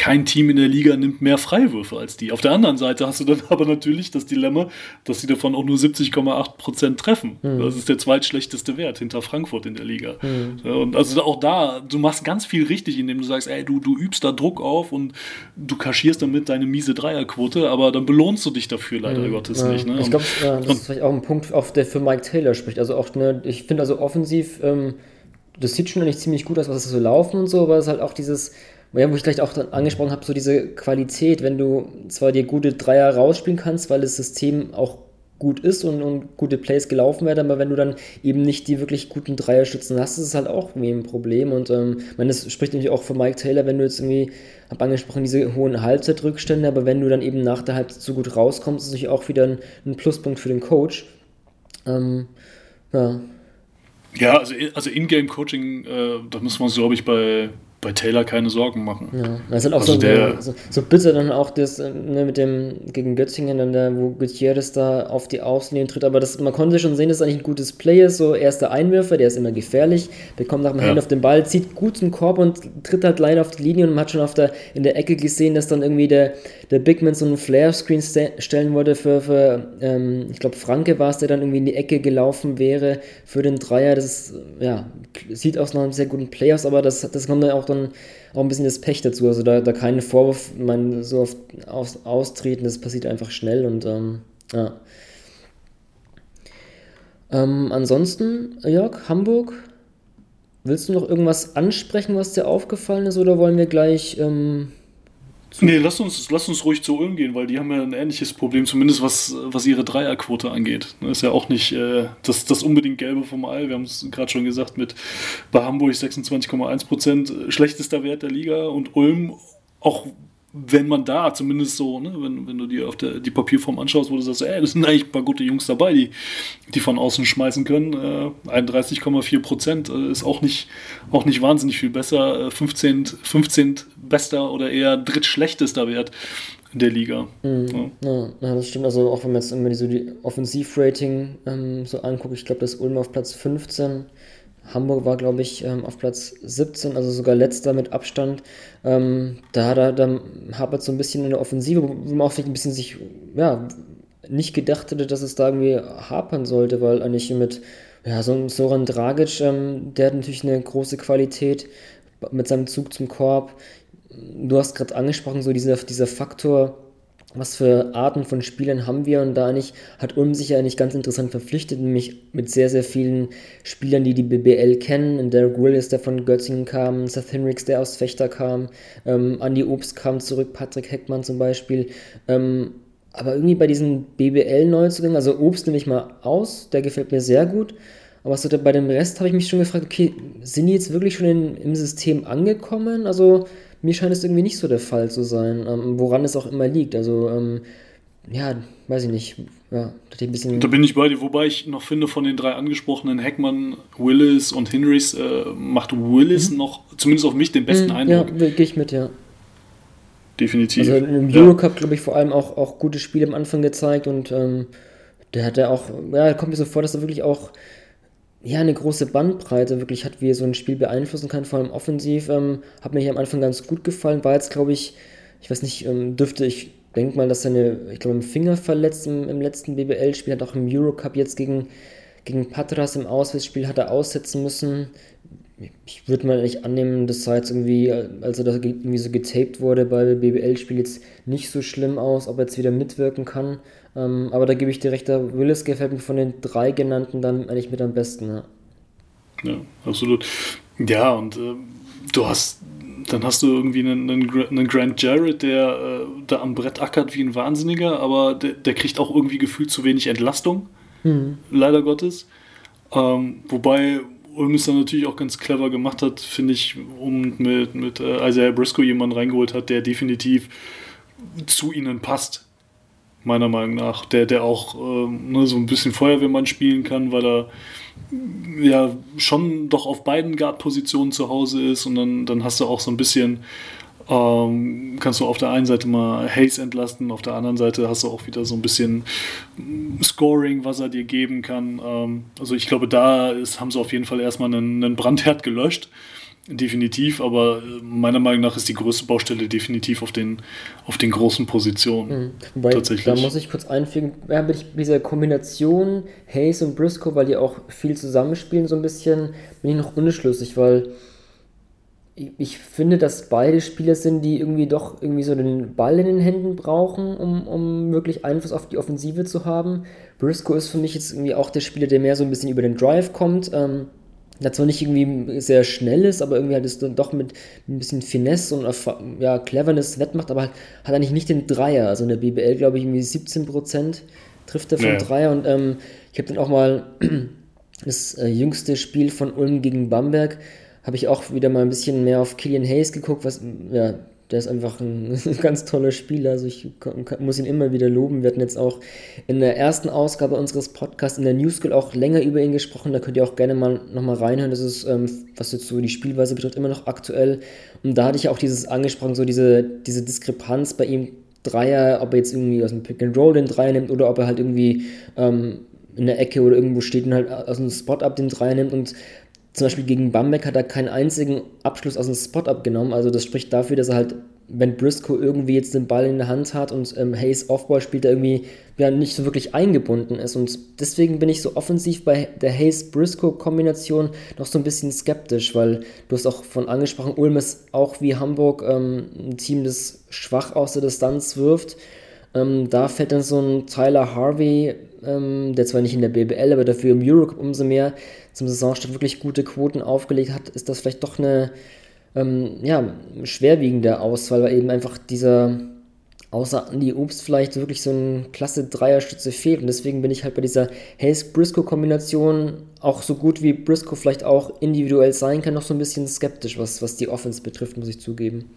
Speaker 6: kein Team in der Liga nimmt mehr Freiwürfe als die. Auf der anderen Seite hast du dann aber natürlich das Dilemma, dass sie davon auch nur 70,8% treffen. Mhm. Das ist der zweitschlechteste Wert hinter Frankfurt in der Liga. Mhm. Und also auch da, du machst ganz viel richtig, indem du sagst, ey, du, du übst da Druck auf und du kaschierst damit deine miese Dreierquote, aber dann belohnst du dich dafür leider mhm. Gottes
Speaker 5: ja.
Speaker 6: nicht. Ne?
Speaker 5: Ich glaube, ja, das ist vielleicht auch ein Punkt, auf der für Mike Taylor spricht. Also auch, ne, ich finde also offensiv, ähm, das sieht schon eigentlich ziemlich gut aus, was sie so laufen und so, aber es ist halt auch dieses, ja, wo ich gleich auch dann angesprochen habe, so diese Qualität, wenn du zwar dir gute Dreier rausspielen kannst, weil das System auch gut ist und, und gute Plays gelaufen werden, aber wenn du dann eben nicht die wirklich guten Dreierschützen hast, ist es halt auch irgendwie ein Problem. Und ähm, meine, das spricht natürlich auch für Mike Taylor, wenn du jetzt irgendwie, habe angesprochen, diese hohen Halbzeitrückstände, aber wenn du dann eben nach der Halbzeit so gut rauskommst, ist es natürlich auch wieder ein, ein Pluspunkt für den Coach. Ähm,
Speaker 6: ja. Ja, also, also Ingame-Coaching, äh, da wir uns, glaube ich, bei bei Taylor keine Sorgen machen.
Speaker 5: Ja, das ist halt auch also so, der, so, so, bitter dann auch das ne, mit dem gegen Götzingen, dann der, wo Gutierrez da auf die Außenlinie tritt, aber das, man konnte schon sehen, dass eigentlich ein gutes Play ist, so erster Einwürfer, der ist immer gefährlich, bekommt nach dem ja. Hand auf den Ball, zieht gut zum Korb und tritt halt leider auf die Linie und man hat schon auf der, in der Ecke gesehen, dass dann irgendwie der, der Bigman so einen Flare-Screen stellen wollte für, für ähm, ich glaube Franke war es, der dann irgendwie in die Ecke gelaufen wäre für den Dreier, das ist, ja, sieht aus nach einem sehr guten Play aus, aber das, das kommt dann auch dann auch ein bisschen das Pech dazu. Also da, da keinen Vorwurf, man so oft aus, austreten, das passiert einfach schnell und ähm, ja. Ähm, ansonsten, Jörg, Hamburg, willst du noch irgendwas ansprechen, was dir aufgefallen ist, oder wollen wir gleich ähm,
Speaker 6: Nee, lass uns, lass uns ruhig zu Ulm gehen, weil die haben ja ein ähnliches Problem, zumindest was, was ihre Dreierquote angeht. Ist ja auch nicht äh, das, das unbedingt Gelbe vom Ei. Wir haben es gerade schon gesagt, mit bei Hamburg 26,1 Prozent äh, schlechtester Wert der Liga und Ulm auch wenn man da zumindest so, ne, wenn, wenn du dir auf der, die Papierform anschaust, wo du sagst, ey, das sind eigentlich ein paar gute Jungs dabei, die, die von außen schmeißen können. Äh, 31,4 Prozent äh, ist auch nicht, auch nicht wahnsinnig viel besser. Äh, 15, 15 bester oder eher drittschlechtester Wert der Liga.
Speaker 5: Mhm. Ja. ja. das stimmt. Also auch wenn man jetzt immer so die Offensivrating ähm, so anguckt, ich glaube, das Ulm auf Platz 15 Hamburg war, glaube ich, ähm, auf Platz 17, also sogar letzter mit Abstand. Ähm, da, da hapert so ein bisschen in der Offensive, wo man auch vielleicht ein bisschen sich, ja, nicht gedacht hätte, dass es da irgendwie hapern sollte, weil eigentlich mit, ja, so ein Soran Dragic, ähm, der hat natürlich eine große Qualität mit seinem Zug zum Korb. Du hast gerade angesprochen, so dieser, dieser Faktor, was für Arten von Spielern haben wir und da eigentlich hat Ulm sich ja eigentlich ganz interessant verpflichtet, nämlich mit sehr, sehr vielen Spielern, die die BBL kennen. Derek Willis, der von Götzingen kam, Seth Henricks, der aus Fechter kam, ähm, Andy Obst kam zurück, Patrick Heckmann zum Beispiel. Ähm, aber irgendwie bei diesen BBL-Neuzugängen, also Obst nehme ich mal aus, der gefällt mir sehr gut. Aber so bei dem Rest habe ich mich schon gefragt, okay, sind die jetzt wirklich schon in, im System angekommen? Also mir scheint es irgendwie nicht so der Fall zu sein, ähm, woran es auch immer liegt. Also, ähm, ja, weiß ich nicht. Ja,
Speaker 6: da bin ich bei dir, wobei ich noch finde, von den drei angesprochenen Heckmann, Willis und Hinrys äh, macht Willis mhm. noch, zumindest auf mich, den besten mhm, Eindruck.
Speaker 5: Ja, gehe ich mit, ja.
Speaker 6: Definitiv.
Speaker 5: Also im Eurocup, ja. glaube ich, vor allem auch, auch gute Spiele am Anfang gezeigt und ähm, der hat ja auch, ja, kommt mir so vor, dass er wirklich auch ja, eine große Bandbreite wirklich hat, wie er so ein Spiel beeinflussen kann, vor allem offensiv. Ähm, hat mir hier am Anfang ganz gut gefallen. War jetzt, glaube ich, ich weiß nicht, ähm, dürfte ich denke mal, dass er ich glaube, im Finger verletzt im, im letzten BBL-Spiel, hat auch im Eurocup jetzt gegen, gegen Patras im Auswärtsspiel hat er aussetzen müssen. Ich würde mal nicht annehmen, das sah jetzt irgendwie, als er da irgendwie so getaped wurde bei BBL-Spiel jetzt nicht so schlimm aus, ob er jetzt wieder mitwirken kann. Ähm, aber da gebe ich dir recht, der Willis gefällt mir von den drei genannten dann eigentlich mit am besten. Ja,
Speaker 6: ja absolut. Ja, und äh, du hast, dann hast du irgendwie einen, einen Grant Jarrett, der äh, da am Brett ackert wie ein Wahnsinniger, aber der, der kriegt auch irgendwie gefühlt zu wenig Entlastung, mhm. leider Gottes. Ähm, wobei Ulm es dann natürlich auch ganz clever gemacht hat, finde ich, um mit, mit äh, Isaiah Briscoe jemanden reingeholt hat, der definitiv zu ihnen passt meiner Meinung nach, der, der auch ähm, ne, so ein bisschen Feuerwehrmann spielen kann, weil er ja schon doch auf beiden Guard-Positionen zu Hause ist und dann, dann hast du auch so ein bisschen, ähm, kannst du auf der einen Seite mal Hayes entlasten, auf der anderen Seite hast du auch wieder so ein bisschen Scoring, was er dir geben kann. Ähm, also ich glaube, da ist, haben sie auf jeden Fall erstmal einen, einen Brandherd gelöscht definitiv, aber äh, meiner Meinung nach ist die größte Baustelle definitiv auf den, auf den großen Positionen. Mhm.
Speaker 5: Wobei, tatsächlich. Da muss ich kurz einfügen, ja, mit dieser Kombination Hayes und Briscoe, weil die auch viel zusammenspielen, so ein bisschen, bin ich noch unschlüssig, weil ich finde, dass beide Spieler sind, die irgendwie doch irgendwie so den Ball in den Händen brauchen, um, um wirklich Einfluss auf die Offensive zu haben. Briscoe ist für mich jetzt irgendwie auch der Spieler, der mehr so ein bisschen über den Drive kommt. Ähm, der zwar nicht irgendwie sehr schnell ist, aber irgendwie halt es dann doch mit ein bisschen Finesse und ja, Cleverness wettmacht, aber halt, hat eigentlich nicht den Dreier. Also in der BBL, glaube ich, irgendwie 17% trifft er vom ja. Dreier und ähm, ich habe dann auch mal das äh, jüngste Spiel von Ulm gegen Bamberg, habe ich auch wieder mal ein bisschen mehr auf Killian Hayes geguckt, was ja, der ist einfach ein, ganz toller Spieler. Also ich muss ihn immer wieder loben. Wir hatten jetzt auch in der ersten Ausgabe unseres Podcasts in der New School auch länger über ihn gesprochen. Da könnt ihr auch gerne mal nochmal reinhören. Das ist, ähm, was jetzt so die Spielweise betrifft, immer noch aktuell. Und da hatte ich auch dieses angesprochen, so diese, diese Diskrepanz bei ihm. Dreier, ob er jetzt irgendwie aus dem Pick and Roll den Dreier nimmt oder ob er halt irgendwie ähm, in der Ecke oder irgendwo steht und halt aus dem Spot-Up den Dreier nimmt. Und zum Beispiel gegen Bamberg hat er keinen einzigen Abschluss aus dem Spot abgenommen. Also das spricht dafür, dass er halt, wenn Briscoe irgendwie jetzt den Ball in der Hand hat und ähm, Hayes Offball spielt, er irgendwie ja, nicht so wirklich eingebunden ist. Und deswegen bin ich so offensiv bei der Hayes-Briscoe-Kombination noch so ein bisschen skeptisch, weil du hast auch von angesprochen, Ulm ist auch wie Hamburg ähm, ein Team, das schwach aus der Distanz wirft. Ähm, da fällt dann so ein Tyler Harvey, ähm, der zwar nicht in der BBL, aber dafür im Eurocup umso mehr zum Saisonstart wirklich gute Quoten aufgelegt hat, ist das vielleicht doch eine ähm, ja, schwerwiegende Auswahl, weil eben einfach dieser, außer Andy Obst vielleicht wirklich so ein klasse Dreierstütze fehlt. Und deswegen bin ich halt bei dieser Hayes-Briscoe-Kombination auch so gut wie Briscoe vielleicht auch individuell sein kann, noch so ein bisschen skeptisch, was, was die Offense betrifft, muss ich zugeben.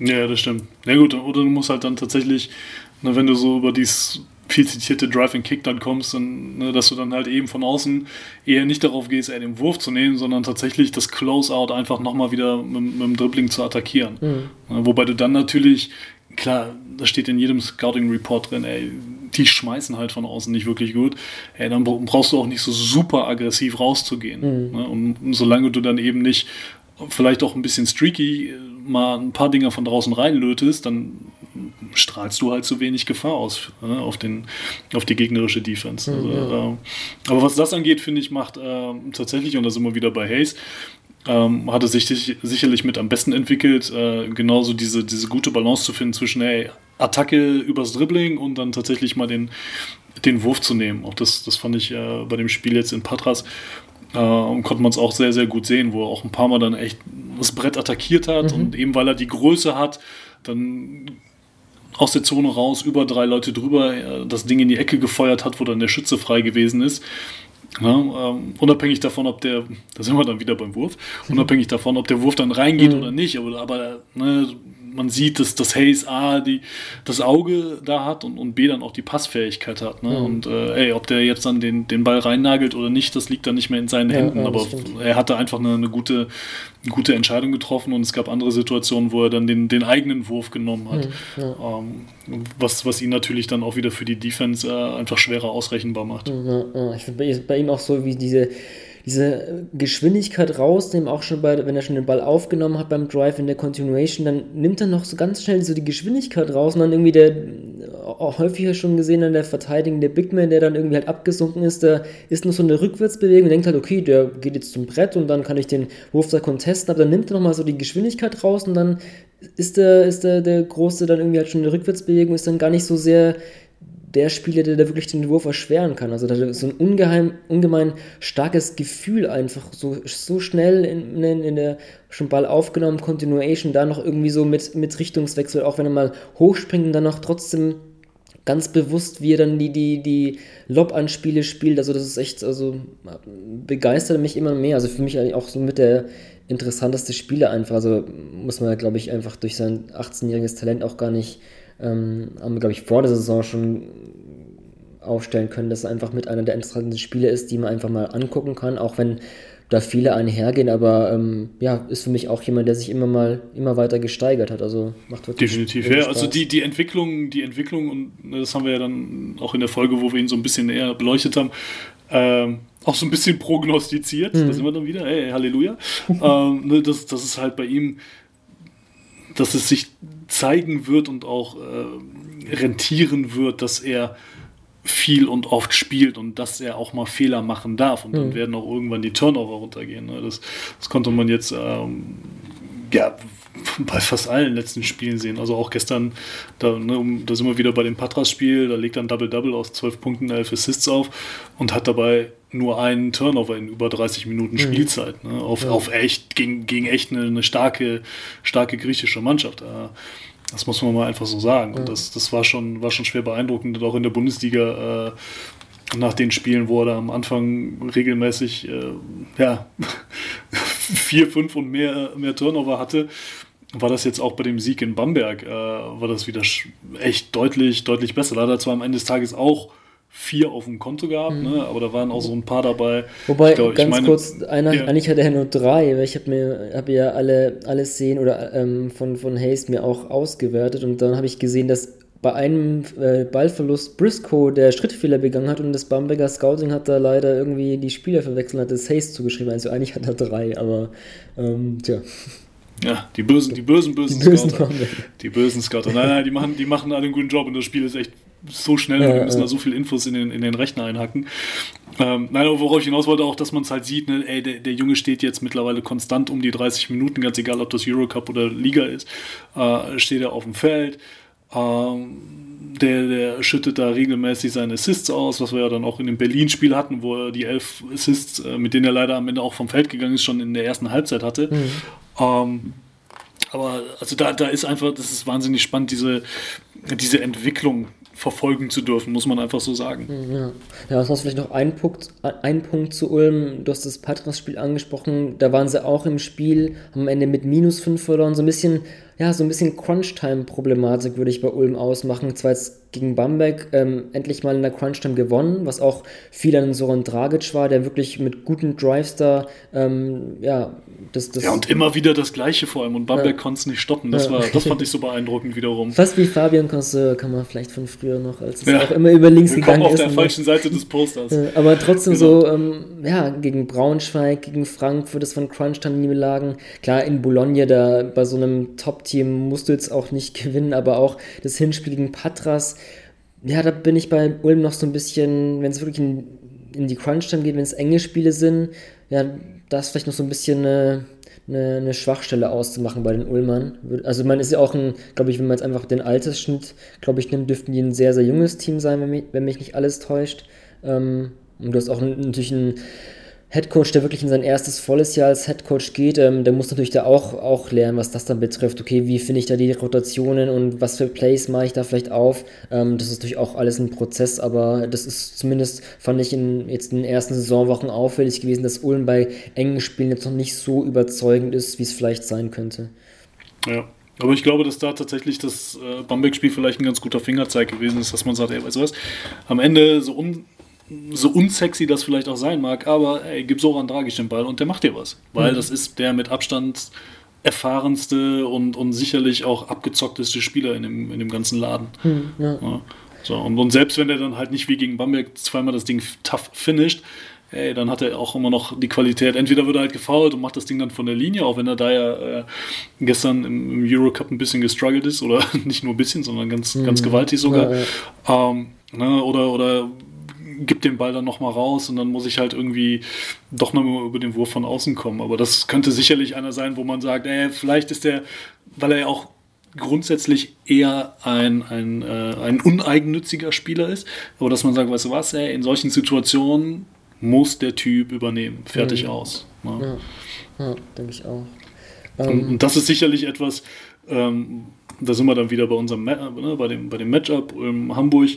Speaker 6: Ja, das stimmt. Na gut, oder du musst halt dann tatsächlich, na, wenn du so über dieses viel zitierte Drive and Kick dann kommst, und, ne, dass du dann halt eben von außen eher nicht darauf gehst, eher den Wurf zu nehmen, sondern tatsächlich das Closeout einfach nochmal wieder mit, mit, dem Dribbling zu attackieren. Mhm. Ne, wobei du dann natürlich, klar, das steht in jedem Scouting Report drin, ey, die schmeißen halt von außen nicht wirklich gut, ey, dann brauchst du auch nicht so super aggressiv rauszugehen. Mhm. Ne, und solange du dann eben nicht vielleicht auch ein bisschen streaky äh, mal ein paar Dinger von draußen reinlötest, dann strahlst du halt zu wenig Gefahr aus ne, auf, den, auf die gegnerische Defense. Also, ja. äh, aber was das angeht, finde ich, macht äh, tatsächlich, und da sind wir wieder bei Hayes, ähm, hat er sich sicherlich mit am besten entwickelt, äh, genauso diese, diese gute Balance zu finden zwischen hey, Attacke übers Dribbling und dann tatsächlich mal den, den Wurf zu nehmen. Auch das, das fand ich äh, bei dem Spiel jetzt in Patras äh, und konnte man es auch sehr, sehr gut sehen, wo er auch ein paar Mal dann echt das Brett attackiert hat mhm. und eben weil er die Größe hat, dann aus der Zone raus, über drei Leute drüber, äh, das Ding in die Ecke gefeuert hat, wo dann der Schütze frei gewesen ist. Ja, ähm, unabhängig davon, ob der, da sind wir dann wieder beim Wurf, unabhängig davon, ob der Wurf dann reingeht mhm. oder nicht, aber, aber ne, man sieht, dass das Hayes A die, das Auge da hat und, und B dann auch die Passfähigkeit hat. Ne? Mhm. Und äh, ey, ob der jetzt dann den, den Ball reinnagelt oder nicht, das liegt dann nicht mehr in seinen ja, Händen. Ja, aber er hatte einfach eine, eine, gute, gute Entscheidung getroffen und es gab andere Situationen, wo er dann den, den eigenen Wurf genommen hat. Mhm, ja. ähm, was, was ihn natürlich dann auch wieder für die Defense äh, einfach schwerer ausrechenbar macht.
Speaker 5: ich finde bei ihm auch so, wie diese diese Geschwindigkeit rausnehmen, auch schon bei, wenn er schon den Ball aufgenommen hat beim Drive in der Continuation, dann nimmt er noch so ganz schnell so die Geschwindigkeit raus und dann irgendwie der, auch häufiger schon gesehen, dann der verteidigende Big Man, der dann irgendwie halt abgesunken ist, da ist noch so eine Rückwärtsbewegung und denkt halt, okay, der geht jetzt zum Brett und dann kann ich den Wurf da contesten, aber dann nimmt er nochmal so die Geschwindigkeit raus und dann ist der, ist der, der Große dann irgendwie halt schon eine Rückwärtsbewegung, ist dann gar nicht so sehr der Spieler, der da wirklich den Wurf erschweren kann. Also da so ein ungeheim, ungemein starkes Gefühl einfach, so, so schnell in, in, in der schon Ball aufgenommen, Continuation, da noch irgendwie so mit, mit Richtungswechsel, auch wenn er mal hochspringt und dann noch trotzdem ganz bewusst, wie er dann die, die, die Lob-Anspiele spielt. Also das ist echt, also begeistert mich immer mehr. Also für mich eigentlich auch so mit der interessanteste Spieler einfach. Also muss man, glaube ich, einfach durch sein 18-jähriges Talent auch gar nicht ähm, haben glaube ich, vor der Saison schon aufstellen können, dass er einfach mit einer der interessanten Spiele ist, die man einfach mal angucken kann, auch wenn da viele einhergehen, aber ähm, ja, ist für mich auch jemand, der sich immer mal immer weiter gesteigert hat. Also macht
Speaker 6: wirklich Definitiv, ja. Also die, die Entwicklung, die Entwicklung, und ne, das haben wir ja dann auch in der Folge, wo wir ihn so ein bisschen näher beleuchtet haben, ähm, auch so ein bisschen prognostiziert. Mhm. Da sind wir dann wieder, hey, Halleluja. ähm, ne, das, das ist halt bei ihm, dass es sich zeigen wird und auch äh, rentieren wird, dass er viel und oft spielt und dass er auch mal Fehler machen darf. Und dann mhm. werden auch irgendwann die Turnover runtergehen. Ne? Das, das konnte man jetzt, ähm, ja, bei fast allen letzten Spielen sehen. Also auch gestern, da, ne, da sind wir wieder bei dem Patras-Spiel, da legt er ein Double-Double aus 12 Punkten, 11 Assists auf und hat dabei nur einen Turnover in über 30 Minuten mhm. Spielzeit. Ne, auf, ja. auf echt, gegen, gegen echt eine, eine, starke, starke griechische Mannschaft. Das muss man mal einfach so sagen. Ja. Das, das war, schon, war schon schwer beeindruckend. Und auch in der Bundesliga äh, nach den Spielen, wo er da am Anfang regelmäßig äh, ja, vier, fünf und mehr, mehr Turnover hatte, war das jetzt auch bei dem Sieg in Bamberg, äh, war das wieder echt deutlich, deutlich besser. Da hat er zwar am Ende des Tages auch vier auf dem Konto gehabt, mhm. ne? aber da waren auch so ein paar dabei.
Speaker 5: Wobei, glaub, ganz meine, kurz, einer, ja. eigentlich hatte er nur drei, weil ich habe mir hab ja alle, alle Szenen oder ähm, von, von Hayes mir auch ausgewertet und dann habe ich gesehen, dass bei einem äh, Ballverlust Briscoe der Schrittfehler begangen hat und das Bamberger Scouting hat da leider irgendwie die Spieler verwechselt und hat das Hayes zugeschrieben. Also eigentlich hat er drei, aber ähm, tja.
Speaker 6: Ja, die bösen, die bösen, bösen die bösen Scouter. Die bösen Scouter. Nein, nein, die machen, die machen alle einen guten Job und das Spiel ist echt so schnell ja, und wir müssen ja. da so viel Infos in den, in den Rechner einhacken. Ähm, nein, aber worauf ich hinaus wollte, auch, dass man es halt sieht, ne, ey, der, der, Junge steht jetzt mittlerweile konstant um die 30 Minuten, ganz egal, ob das Eurocup oder Liga ist, äh, steht er auf dem Feld. Ähm, der, der schüttet da regelmäßig seine Assists aus, was wir ja dann auch in dem Berlin-Spiel hatten, wo er die elf Assists, äh, mit denen er leider am Ende auch vom Feld gegangen ist, schon in der ersten Halbzeit hatte. Mhm. Ähm, aber also da, da ist einfach, das ist wahnsinnig spannend, diese, diese Entwicklung verfolgen zu dürfen, muss man einfach so sagen.
Speaker 5: Ja, ja was vielleicht noch ein Punkt, ein Punkt zu Ulm. Du hast das Patras-Spiel angesprochen. Da waren sie auch im Spiel, haben am Ende mit minus 5 verloren. So ein bisschen, ja, so ein bisschen Crunch-Time-Problematik würde ich bei Ulm ausmachen. Zwar jetzt gegen Bamberg ähm, endlich mal in der Crunch-Time gewonnen, was auch viel an Soran Dragic war, der wirklich mit guten Drives da, ähm, ja, das, das.
Speaker 6: Ja, und immer wieder das Gleiche vor allem und Bamberg ja. konnte es nicht stoppen. Das, ja. war, das fand ich so beeindruckend wiederum.
Speaker 5: Fast wie Fabian Conce kann man vielleicht von früher noch, als es ja. auch immer über links Wir gegangen
Speaker 6: auf
Speaker 5: ist.
Speaker 6: auf der falschen Seite des Posters.
Speaker 5: aber trotzdem genau. so, ähm, ja, gegen Braunschweig, gegen Frankfurt, das von Crunch-Time nie lagen. Klar, in Bologna, da bei so einem Top-Team musst du jetzt auch nicht gewinnen, aber auch das Hinspiel gegen Patras, ja, da bin ich bei Ulm noch so ein bisschen, wenn es wirklich in, in die Crunch-Time geht, wenn es enge Spiele sind, ja, da ist vielleicht noch so ein bisschen eine, eine, eine, Schwachstelle auszumachen bei den Ulmern. Also man ist ja auch ein, glaube ich, wenn man jetzt einfach den Altersschnitt, glaube ich, nimmt, dürften die ein sehr, sehr junges Team sein, wenn mich, wenn mich nicht alles täuscht. Ähm, und du hast auch natürlich ein Headcoach, der wirklich in sein erstes volles Jahr als Headcoach geht, ähm, der muss natürlich da auch, auch lernen, was das dann betrifft. Okay, wie finde ich da die Rotationen und was für Plays mache ich da vielleicht auf? Ähm, das ist natürlich auch alles ein Prozess, aber das ist zumindest, fand ich in jetzt in den ersten Saisonwochen auffällig gewesen, dass Ulm bei engen Spielen jetzt noch nicht so überzeugend ist, wie es vielleicht sein könnte.
Speaker 6: Ja. Aber ich glaube, dass da tatsächlich das äh, Bamberg-Spiel vielleicht ein ganz guter Fingerzeig gewesen ist, dass man sagt, ey, weißt du was, am Ende so un so unsexy das vielleicht auch sein mag, aber ey, gib Soran Dragic den Ball und der macht dir was. Weil mhm. das ist der mit Abstand erfahrenste und, und sicherlich auch abgezockteste Spieler in dem, in dem ganzen Laden. Mhm, ja. Ja. So, und, und selbst wenn er dann halt nicht wie gegen Bamberg zweimal das Ding tough finisht, ey, dann hat er auch immer noch die Qualität. Entweder wird er halt gefault und macht das Ding dann von der Linie, auch wenn er da ja äh, gestern im, im Eurocup ein bisschen gestruggelt ist, oder nicht nur ein bisschen, sondern ganz, mhm. ganz gewaltig sogar. Ja, ähm, ne, oder, oder gibt den Ball dann nochmal raus und dann muss ich halt irgendwie doch nochmal über den Wurf von außen kommen. Aber das könnte sicherlich einer sein, wo man sagt, ey, vielleicht ist der, weil er ja auch grundsätzlich eher ein, ein, äh, ein uneigennütziger Spieler ist, aber dass man sagt, weißt du was, ey, in solchen Situationen muss der Typ übernehmen. Fertig mhm. aus.
Speaker 5: Ne? Ja, ja denke ich auch.
Speaker 6: Und, ähm, und, das ist sicherlich etwas, ähm, da sind wir dann wieder bei unserem ne, bei dem, bei dem Matchup in Hamburg.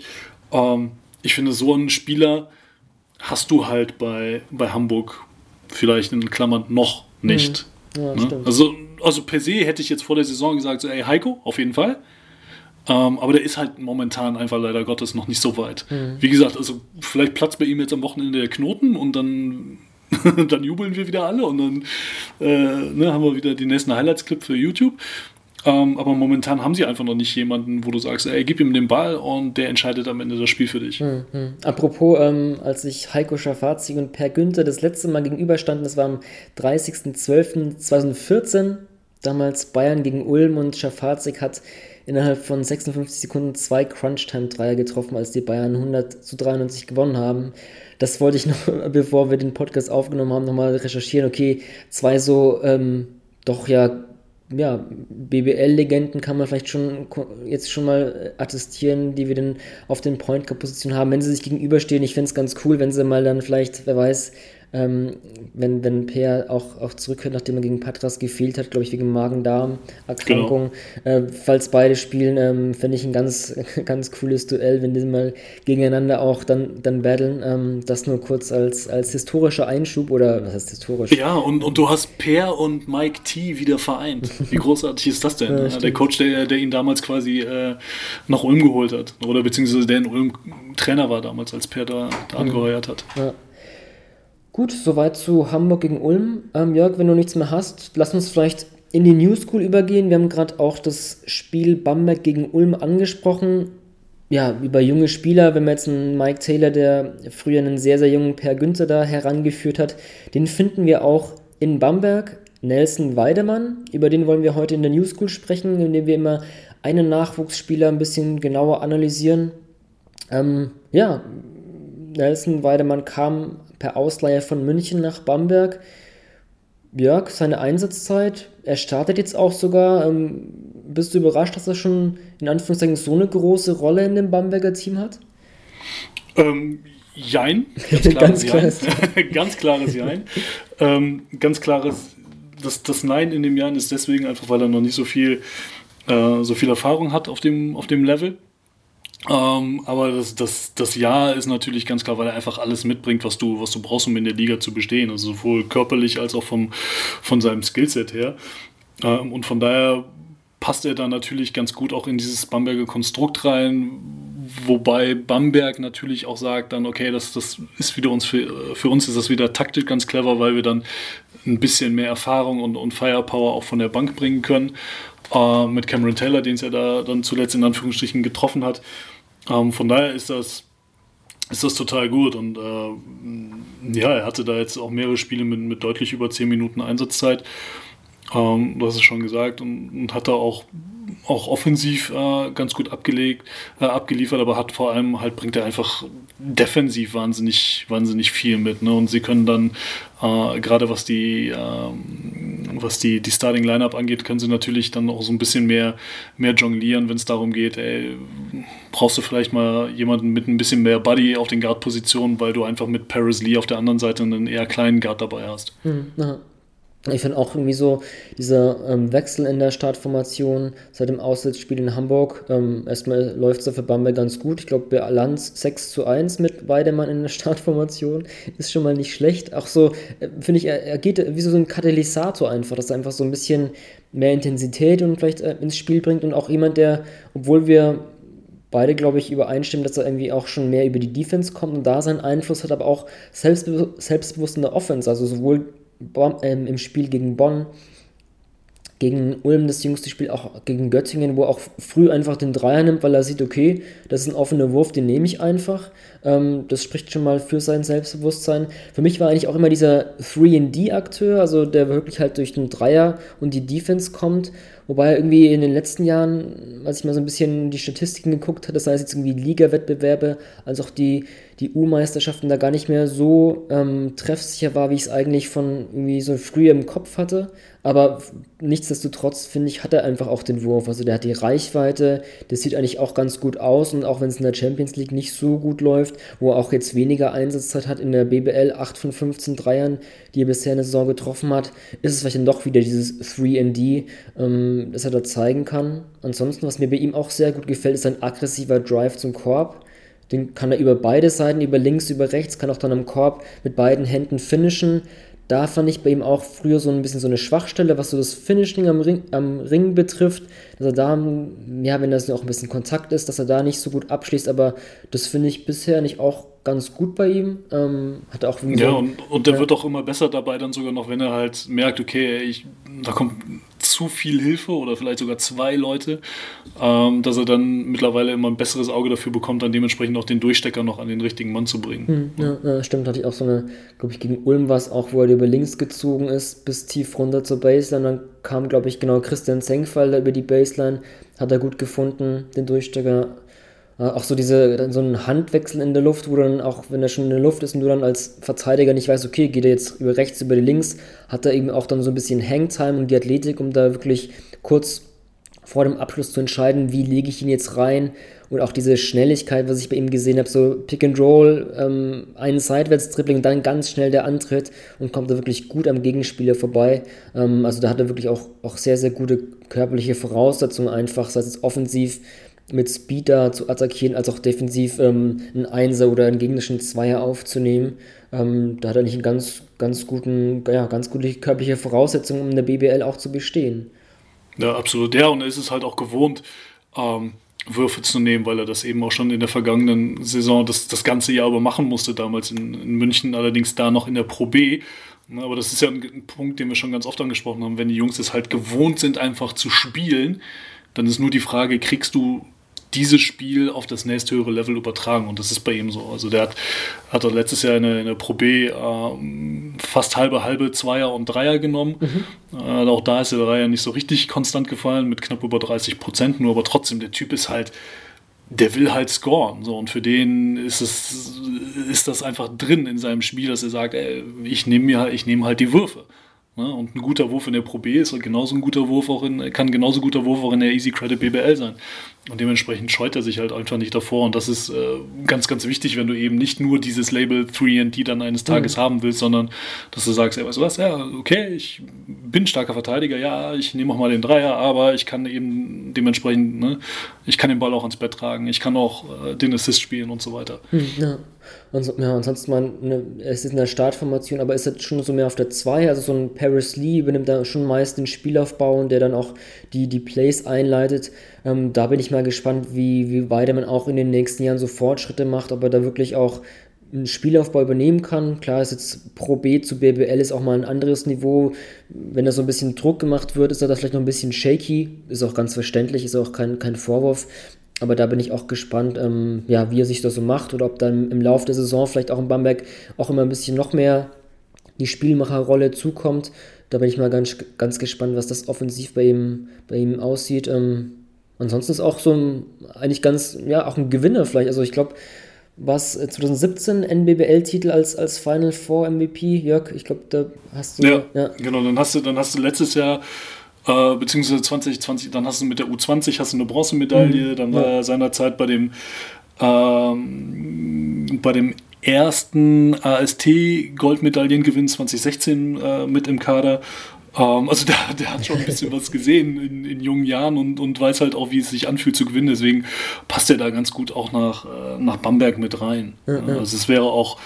Speaker 6: Ähm, ich finde, so einen Spieler hast du halt bei, bei Hamburg vielleicht in Klammern noch nicht. Mhm. Ja, ne? also, also per se hätte ich jetzt vor der Saison gesagt, so, ey, Heiko, auf jeden Fall. Ähm, aber der ist halt momentan einfach leider Gottes noch nicht so weit. Mhm. Wie gesagt, also vielleicht platzt bei ihm jetzt am Wochenende der Knoten und dann, dann jubeln wir wieder alle und dann äh, ne, haben wir wieder die nächsten Highlights-Clip für YouTube. Ähm, aber momentan haben sie einfach noch nicht jemanden, wo du sagst, ey, gib ihm den Ball und der entscheidet am Ende das Spiel für dich.
Speaker 5: Hm, hm. Apropos, ähm, als sich Heiko Schafazi und Per Günther das letzte Mal gegenüberstanden, das war am 30.12.2014, damals Bayern gegen Ulm und Schafazik hat innerhalb von 56 Sekunden zwei Crunch-Time-Dreier getroffen, als die Bayern 100 zu 93 gewonnen haben. Das wollte ich noch, bevor wir den Podcast aufgenommen haben, nochmal recherchieren. Okay, zwei so ähm, doch ja ja, BBL-Legenden kann man vielleicht schon jetzt schon mal attestieren, die wir dann auf den Point Guard-Positionen haben, wenn sie sich gegenüberstehen. Ich fände es ganz cool, wenn sie mal dann vielleicht, wer weiß, ähm, wenn, wenn Peer auch, auch zurückhört, nachdem er gegen Patras gefehlt hat, glaube ich, wegen Magen-Darm-Erkrankung. Genau. Äh, falls beide spielen, ähm, fände ich ein ganz, ganz cooles Duell, wenn die mal gegeneinander auch dann, dann battlen. Ähm, das nur kurz als, als historischer Einschub oder was heißt historisch?
Speaker 6: Ja, und, und du hast Peer und Mike T wieder vereint. Wie großartig ist das denn? ja, der Coach, der, der ihn damals quasi äh, nach Ulm geholt hat. Oder beziehungsweise der in Ulm Trainer war damals, als Peer da, da mhm. angeheuert hat.
Speaker 5: Ja. Gut, soweit zu Hamburg gegen Ulm. Ähm, Jörg, wenn du nichts mehr hast, lass uns vielleicht in die New School übergehen. Wir haben gerade auch das Spiel Bamberg gegen Ulm angesprochen. Ja, über junge Spieler, wenn man jetzt einen Mike Taylor, der früher einen sehr, sehr jungen Per Günther da herangeführt hat, den finden wir auch in Bamberg. Nelson Weidemann, über den wollen wir heute in der New School sprechen, indem wir immer einen Nachwuchsspieler ein bisschen genauer analysieren. Ähm, ja, Nelson Weidemann kam per Ausleihe von München nach Bamberg. Jörg, seine Einsatzzeit, er startet jetzt auch sogar. Ähm, bist du überrascht, dass er schon in Anführungszeichen so eine große Rolle in dem Bamberger Team hat?
Speaker 6: Ähm, jein, ganz klares Jein. ganz klares Jein. ähm, ganz klares, das, das Nein in dem Jahr ist deswegen einfach, weil er noch nicht so viel, äh, so viel Erfahrung hat auf dem, auf dem Level. Ähm, aber das, das, das Ja ist natürlich ganz klar, weil er einfach alles mitbringt, was du, was du brauchst, um in der Liga zu bestehen. Also sowohl körperlich als auch vom, von seinem Skillset her. Ähm, und von daher passt er da natürlich ganz gut auch in dieses Bamberger Konstrukt rein, wobei Bamberg natürlich auch sagt dann, okay, das, das ist wieder uns, für, für uns ist das wieder taktisch ganz clever, weil wir dann ein bisschen mehr Erfahrung und, und Firepower auch von der Bank bringen können. Äh, mit Cameron Taylor, den es ja da dann zuletzt in Anführungsstrichen getroffen hat. Ähm, von daher ist das, ist das total gut. Und äh, ja, er hatte da jetzt auch mehrere Spiele mit, mit deutlich über 10 Minuten Einsatzzeit. Ähm, du hast es schon gesagt und, und hat da auch, auch offensiv äh, ganz gut abgelegt, äh, abgeliefert, aber hat vor allem halt bringt er einfach defensiv wahnsinnig, wahnsinnig viel mit. Ne? Und sie können dann, äh, gerade was die, ähm, was die, die Starting Lineup angeht, können sie natürlich dann auch so ein bisschen mehr, mehr jonglieren, wenn es darum geht, ey, brauchst du vielleicht mal jemanden mit ein bisschen mehr Buddy auf den Guard-Positionen, weil du einfach mit Paris Lee auf der anderen Seite einen eher kleinen Guard dabei hast.
Speaker 5: Mhm, ich finde auch irgendwie so dieser ähm, Wechsel in der Startformation seit dem Auswärtsspiel in Hamburg. Ähm, erstmal läuft es für Bamberg ganz gut. Ich glaube, bei Allianz 6 zu 1 mit Weidemann in der Startformation ist schon mal nicht schlecht. Auch so, äh, finde ich, er, er, geht wie so ein Katalysator einfach, dass er einfach so ein bisschen mehr Intensität und vielleicht äh, ins Spiel bringt und auch jemand, der, obwohl wir beide, glaube ich, übereinstimmen, dass er irgendwie auch schon mehr über die Defense kommt und da seinen Einfluss hat, aber auch selbstbe selbstbewusst in der Offense. Also sowohl Bonn, ähm, im Spiel gegen Bonn, gegen Ulm das jüngste Spiel, auch gegen Göttingen, wo er auch früh einfach den Dreier nimmt, weil er sieht, okay, das ist ein offener Wurf, den nehme ich einfach. Ähm, das spricht schon mal für sein Selbstbewusstsein. Für mich war eigentlich auch immer dieser 3D-Akteur, also der wirklich halt durch den Dreier und die Defense kommt. Wobei irgendwie in den letzten Jahren, als ich mal so ein bisschen die Statistiken geguckt hatte, sei es jetzt irgendwie Liga-Wettbewerbe, als auch die, die U-Meisterschaften da gar nicht mehr so ähm, treffsicher war, wie ich es eigentlich von irgendwie so früher im Kopf hatte. Aber nichtsdestotrotz, finde ich, hat er einfach auch den Wurf. Also der hat die Reichweite, das sieht eigentlich auch ganz gut aus und auch wenn es in der Champions League nicht so gut läuft, wo er auch jetzt weniger Einsatzzeit hat in der BBL, 8 von 15 Dreiern, die er bisher in der Saison getroffen hat, ist es vielleicht dann doch wieder dieses 3D, ähm, das er da zeigen kann. Ansonsten, was mir bei ihm auch sehr gut gefällt, ist sein aggressiver Drive zum Korb. Den kann er über beide Seiten, über links, über rechts, kann auch dann am Korb mit beiden Händen finishen. Da fand ich bei ihm auch früher so ein bisschen so eine Schwachstelle, was so das Finishing am Ring, am Ring betrifft. Dass er da, ja, wenn das auch ein bisschen Kontakt ist, dass er da nicht so gut abschließt. Aber das finde ich bisher nicht auch ganz gut bei ihm. Ähm, hat auch
Speaker 6: ja, so, und, und der ja. wird auch immer besser dabei, dann sogar noch, wenn er halt merkt, okay, ich, da kommt zu viel Hilfe oder vielleicht sogar zwei Leute, ähm, dass er dann mittlerweile immer ein besseres Auge dafür bekommt, dann dementsprechend auch den Durchstecker noch an den richtigen Mann zu bringen.
Speaker 5: Hm, ja, ja, stimmt, hatte ich auch so eine, glaube ich, gegen Ulm war es auch, wo er über links gezogen ist, bis tief runter zur Baseline. Dann kam, glaube ich, genau Christian Senkfall über die Baseline, hat er gut gefunden, den Durchstecker auch so diese, so ein Handwechsel in der Luft, wo dann auch, wenn er schon in der Luft ist und du dann als Verteidiger nicht weißt, okay, geht er jetzt über rechts, über die links, hat er eben auch dann so ein bisschen Hangtime und die Athletik, um da wirklich kurz vor dem Abschluss zu entscheiden, wie lege ich ihn jetzt rein und auch diese Schnelligkeit, was ich bei ihm gesehen habe, so Pick and Roll, ähm, einen Seitwärts-Dribbling, dann ganz schnell der Antritt und kommt da wirklich gut am Gegenspieler vorbei. Ähm, also da hat er wirklich auch, auch sehr, sehr gute körperliche Voraussetzungen einfach, sei es offensiv mit Speed da zu attackieren, als auch defensiv ähm, einen Einser oder einen gegnerischen Zweier aufzunehmen. Ähm, da hat er nicht einen ganz, ganz guten, ja, ganz gute körperliche Voraussetzungen, um in der BBL auch zu bestehen.
Speaker 6: Ja, absolut. Ja, und er ist es halt auch gewohnt, ähm, Würfe zu nehmen, weil er das eben auch schon in der vergangenen Saison das, das ganze Jahr über machen musste, damals in, in München, allerdings da noch in der Pro B. Aber das ist ja ein, ein Punkt, den wir schon ganz oft angesprochen haben. Wenn die Jungs es halt gewohnt sind, einfach zu spielen, dann ist nur die Frage, kriegst du dieses Spiel auf das nächsthöhere Level übertragen. Und das ist bei ihm so. Also der hat, hat er letztes Jahr in der, in der Pro B äh, fast halbe, halbe Zweier und Dreier genommen. Mhm. Äh, auch da ist der Dreier nicht so richtig konstant gefallen, mit knapp über 30 Prozent. Nur aber trotzdem, der Typ ist halt, der will halt scoren. So, und für den ist es, ist das einfach drin in seinem Spiel, dass er sagt, ey, ich nehme ich nehme halt die Würfe. Ne? Und ein guter Wurf in der Pro B ist genauso ein guter Wurf auch in, kann genauso guter Wurf auch in der Easy Credit BBL sein. Und dementsprechend scheut er sich halt einfach nicht davor. Und das ist äh, ganz, ganz wichtig, wenn du eben nicht nur dieses Label 3D dann eines Tages mhm. haben willst, sondern dass du sagst, ey, weißt du was, ja, okay, ich bin starker Verteidiger, ja, ich nehme auch mal den Dreier, aber ich kann eben dementsprechend, ne, ich kann den Ball auch ans Bett tragen, ich kann auch äh, den Assist spielen und so weiter.
Speaker 5: Mhm, ja. Und, ja, ansonsten mal, eine, es ist in der Startformation, aber ist jetzt schon so mehr auf der 2, also so ein Paris Lee übernimmt da schon meist den Spielaufbau und der dann auch die, die Plays einleitet. Ähm, da bin ich mal gespannt, wie, wie weit man auch in den nächsten Jahren so Fortschritte macht, ob er da wirklich auch einen Spielaufbau übernehmen kann. Klar ist jetzt Pro B zu BBL ist auch mal ein anderes Niveau. Wenn da so ein bisschen Druck gemacht wird, ist er da vielleicht noch ein bisschen shaky. Ist auch ganz verständlich, ist auch kein, kein Vorwurf. Aber da bin ich auch gespannt, ähm, ja, wie er sich das so macht oder ob dann im Laufe der Saison vielleicht auch in Bamberg auch immer ein bisschen noch mehr die Spielmacherrolle zukommt. Da bin ich mal ganz, ganz gespannt, was das offensiv bei ihm, bei ihm aussieht. Ähm, ansonsten ist auch so ein, eigentlich ganz, ja, auch ein Gewinner vielleicht. Also ich glaube, was 2017 NBBL-Titel als, als Final Four MVP, Jörg, ich glaube, da hast du.
Speaker 6: Ja, ja, genau, dann hast du, dann hast du letztes Jahr äh, beziehungsweise 2020, dann hast du mit der U20 hast du eine Bronzemedaille, mhm. dann war er seinerzeit bei dem ähm, bei dem ersten AST-Goldmedaillengewinn 2016 äh, mit im Kader. Ähm, also der, der hat schon ein bisschen was gesehen in, in, jungen Jahren und, und weiß halt auch, wie es sich anfühlt zu gewinnen. Deswegen passt er da ganz gut auch nach, äh, nach Bamberg mit rein. Ja, ja. Also es wäre auch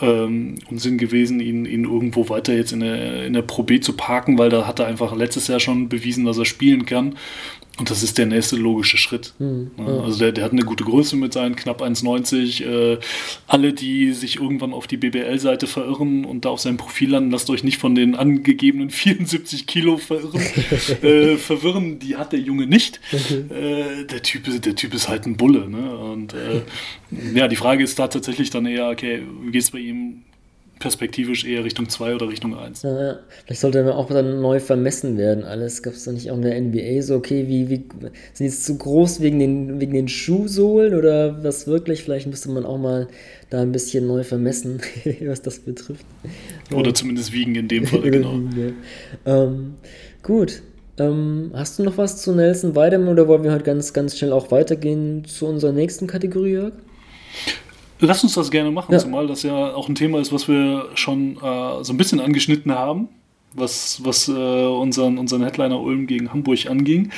Speaker 6: ähm, Unsinn gewesen, ihn, ihn irgendwo weiter jetzt in der, in der Pro B zu parken, weil da hat er einfach letztes Jahr schon bewiesen, dass er spielen kann. Und das ist der nächste logische Schritt. Mhm. Also der, der hat eine gute Größe mit seinen knapp 1,90. Äh, alle, die sich irgendwann auf die BBL-Seite verirren und da auf sein Profil landen, lasst euch nicht von den angegebenen 74 Kilo verirren, äh, verwirren. Die hat der Junge nicht. Äh, der, typ, der Typ ist halt ein Bulle. Ne? Und äh, ja, die Frage ist da tatsächlich dann eher, okay, wie geht es bei ihm perspektivisch eher Richtung 2 oder Richtung 1.
Speaker 5: Ja, vielleicht sollte dann auch dann neu vermessen werden. Alles gab es da nicht auch in der NBA so, okay, wie, wie sind die jetzt zu groß wegen den, wegen den Schuhsohlen oder was wirklich? Vielleicht müsste man auch mal da ein bisschen neu vermessen, was das betrifft.
Speaker 6: Oder zumindest wiegen in dem Fall, genau.
Speaker 5: ähm, gut. Ähm, hast du noch was zu Nelson Weidemann oder wollen wir halt ganz, ganz schnell auch weitergehen zu unserer nächsten Kategorie, Jörg?
Speaker 6: Lass uns das gerne machen, ja. zumal das ja auch ein Thema ist, was wir schon äh, so ein bisschen angeschnitten haben, was, was äh, unseren, unseren Headliner Ulm gegen Hamburg anging.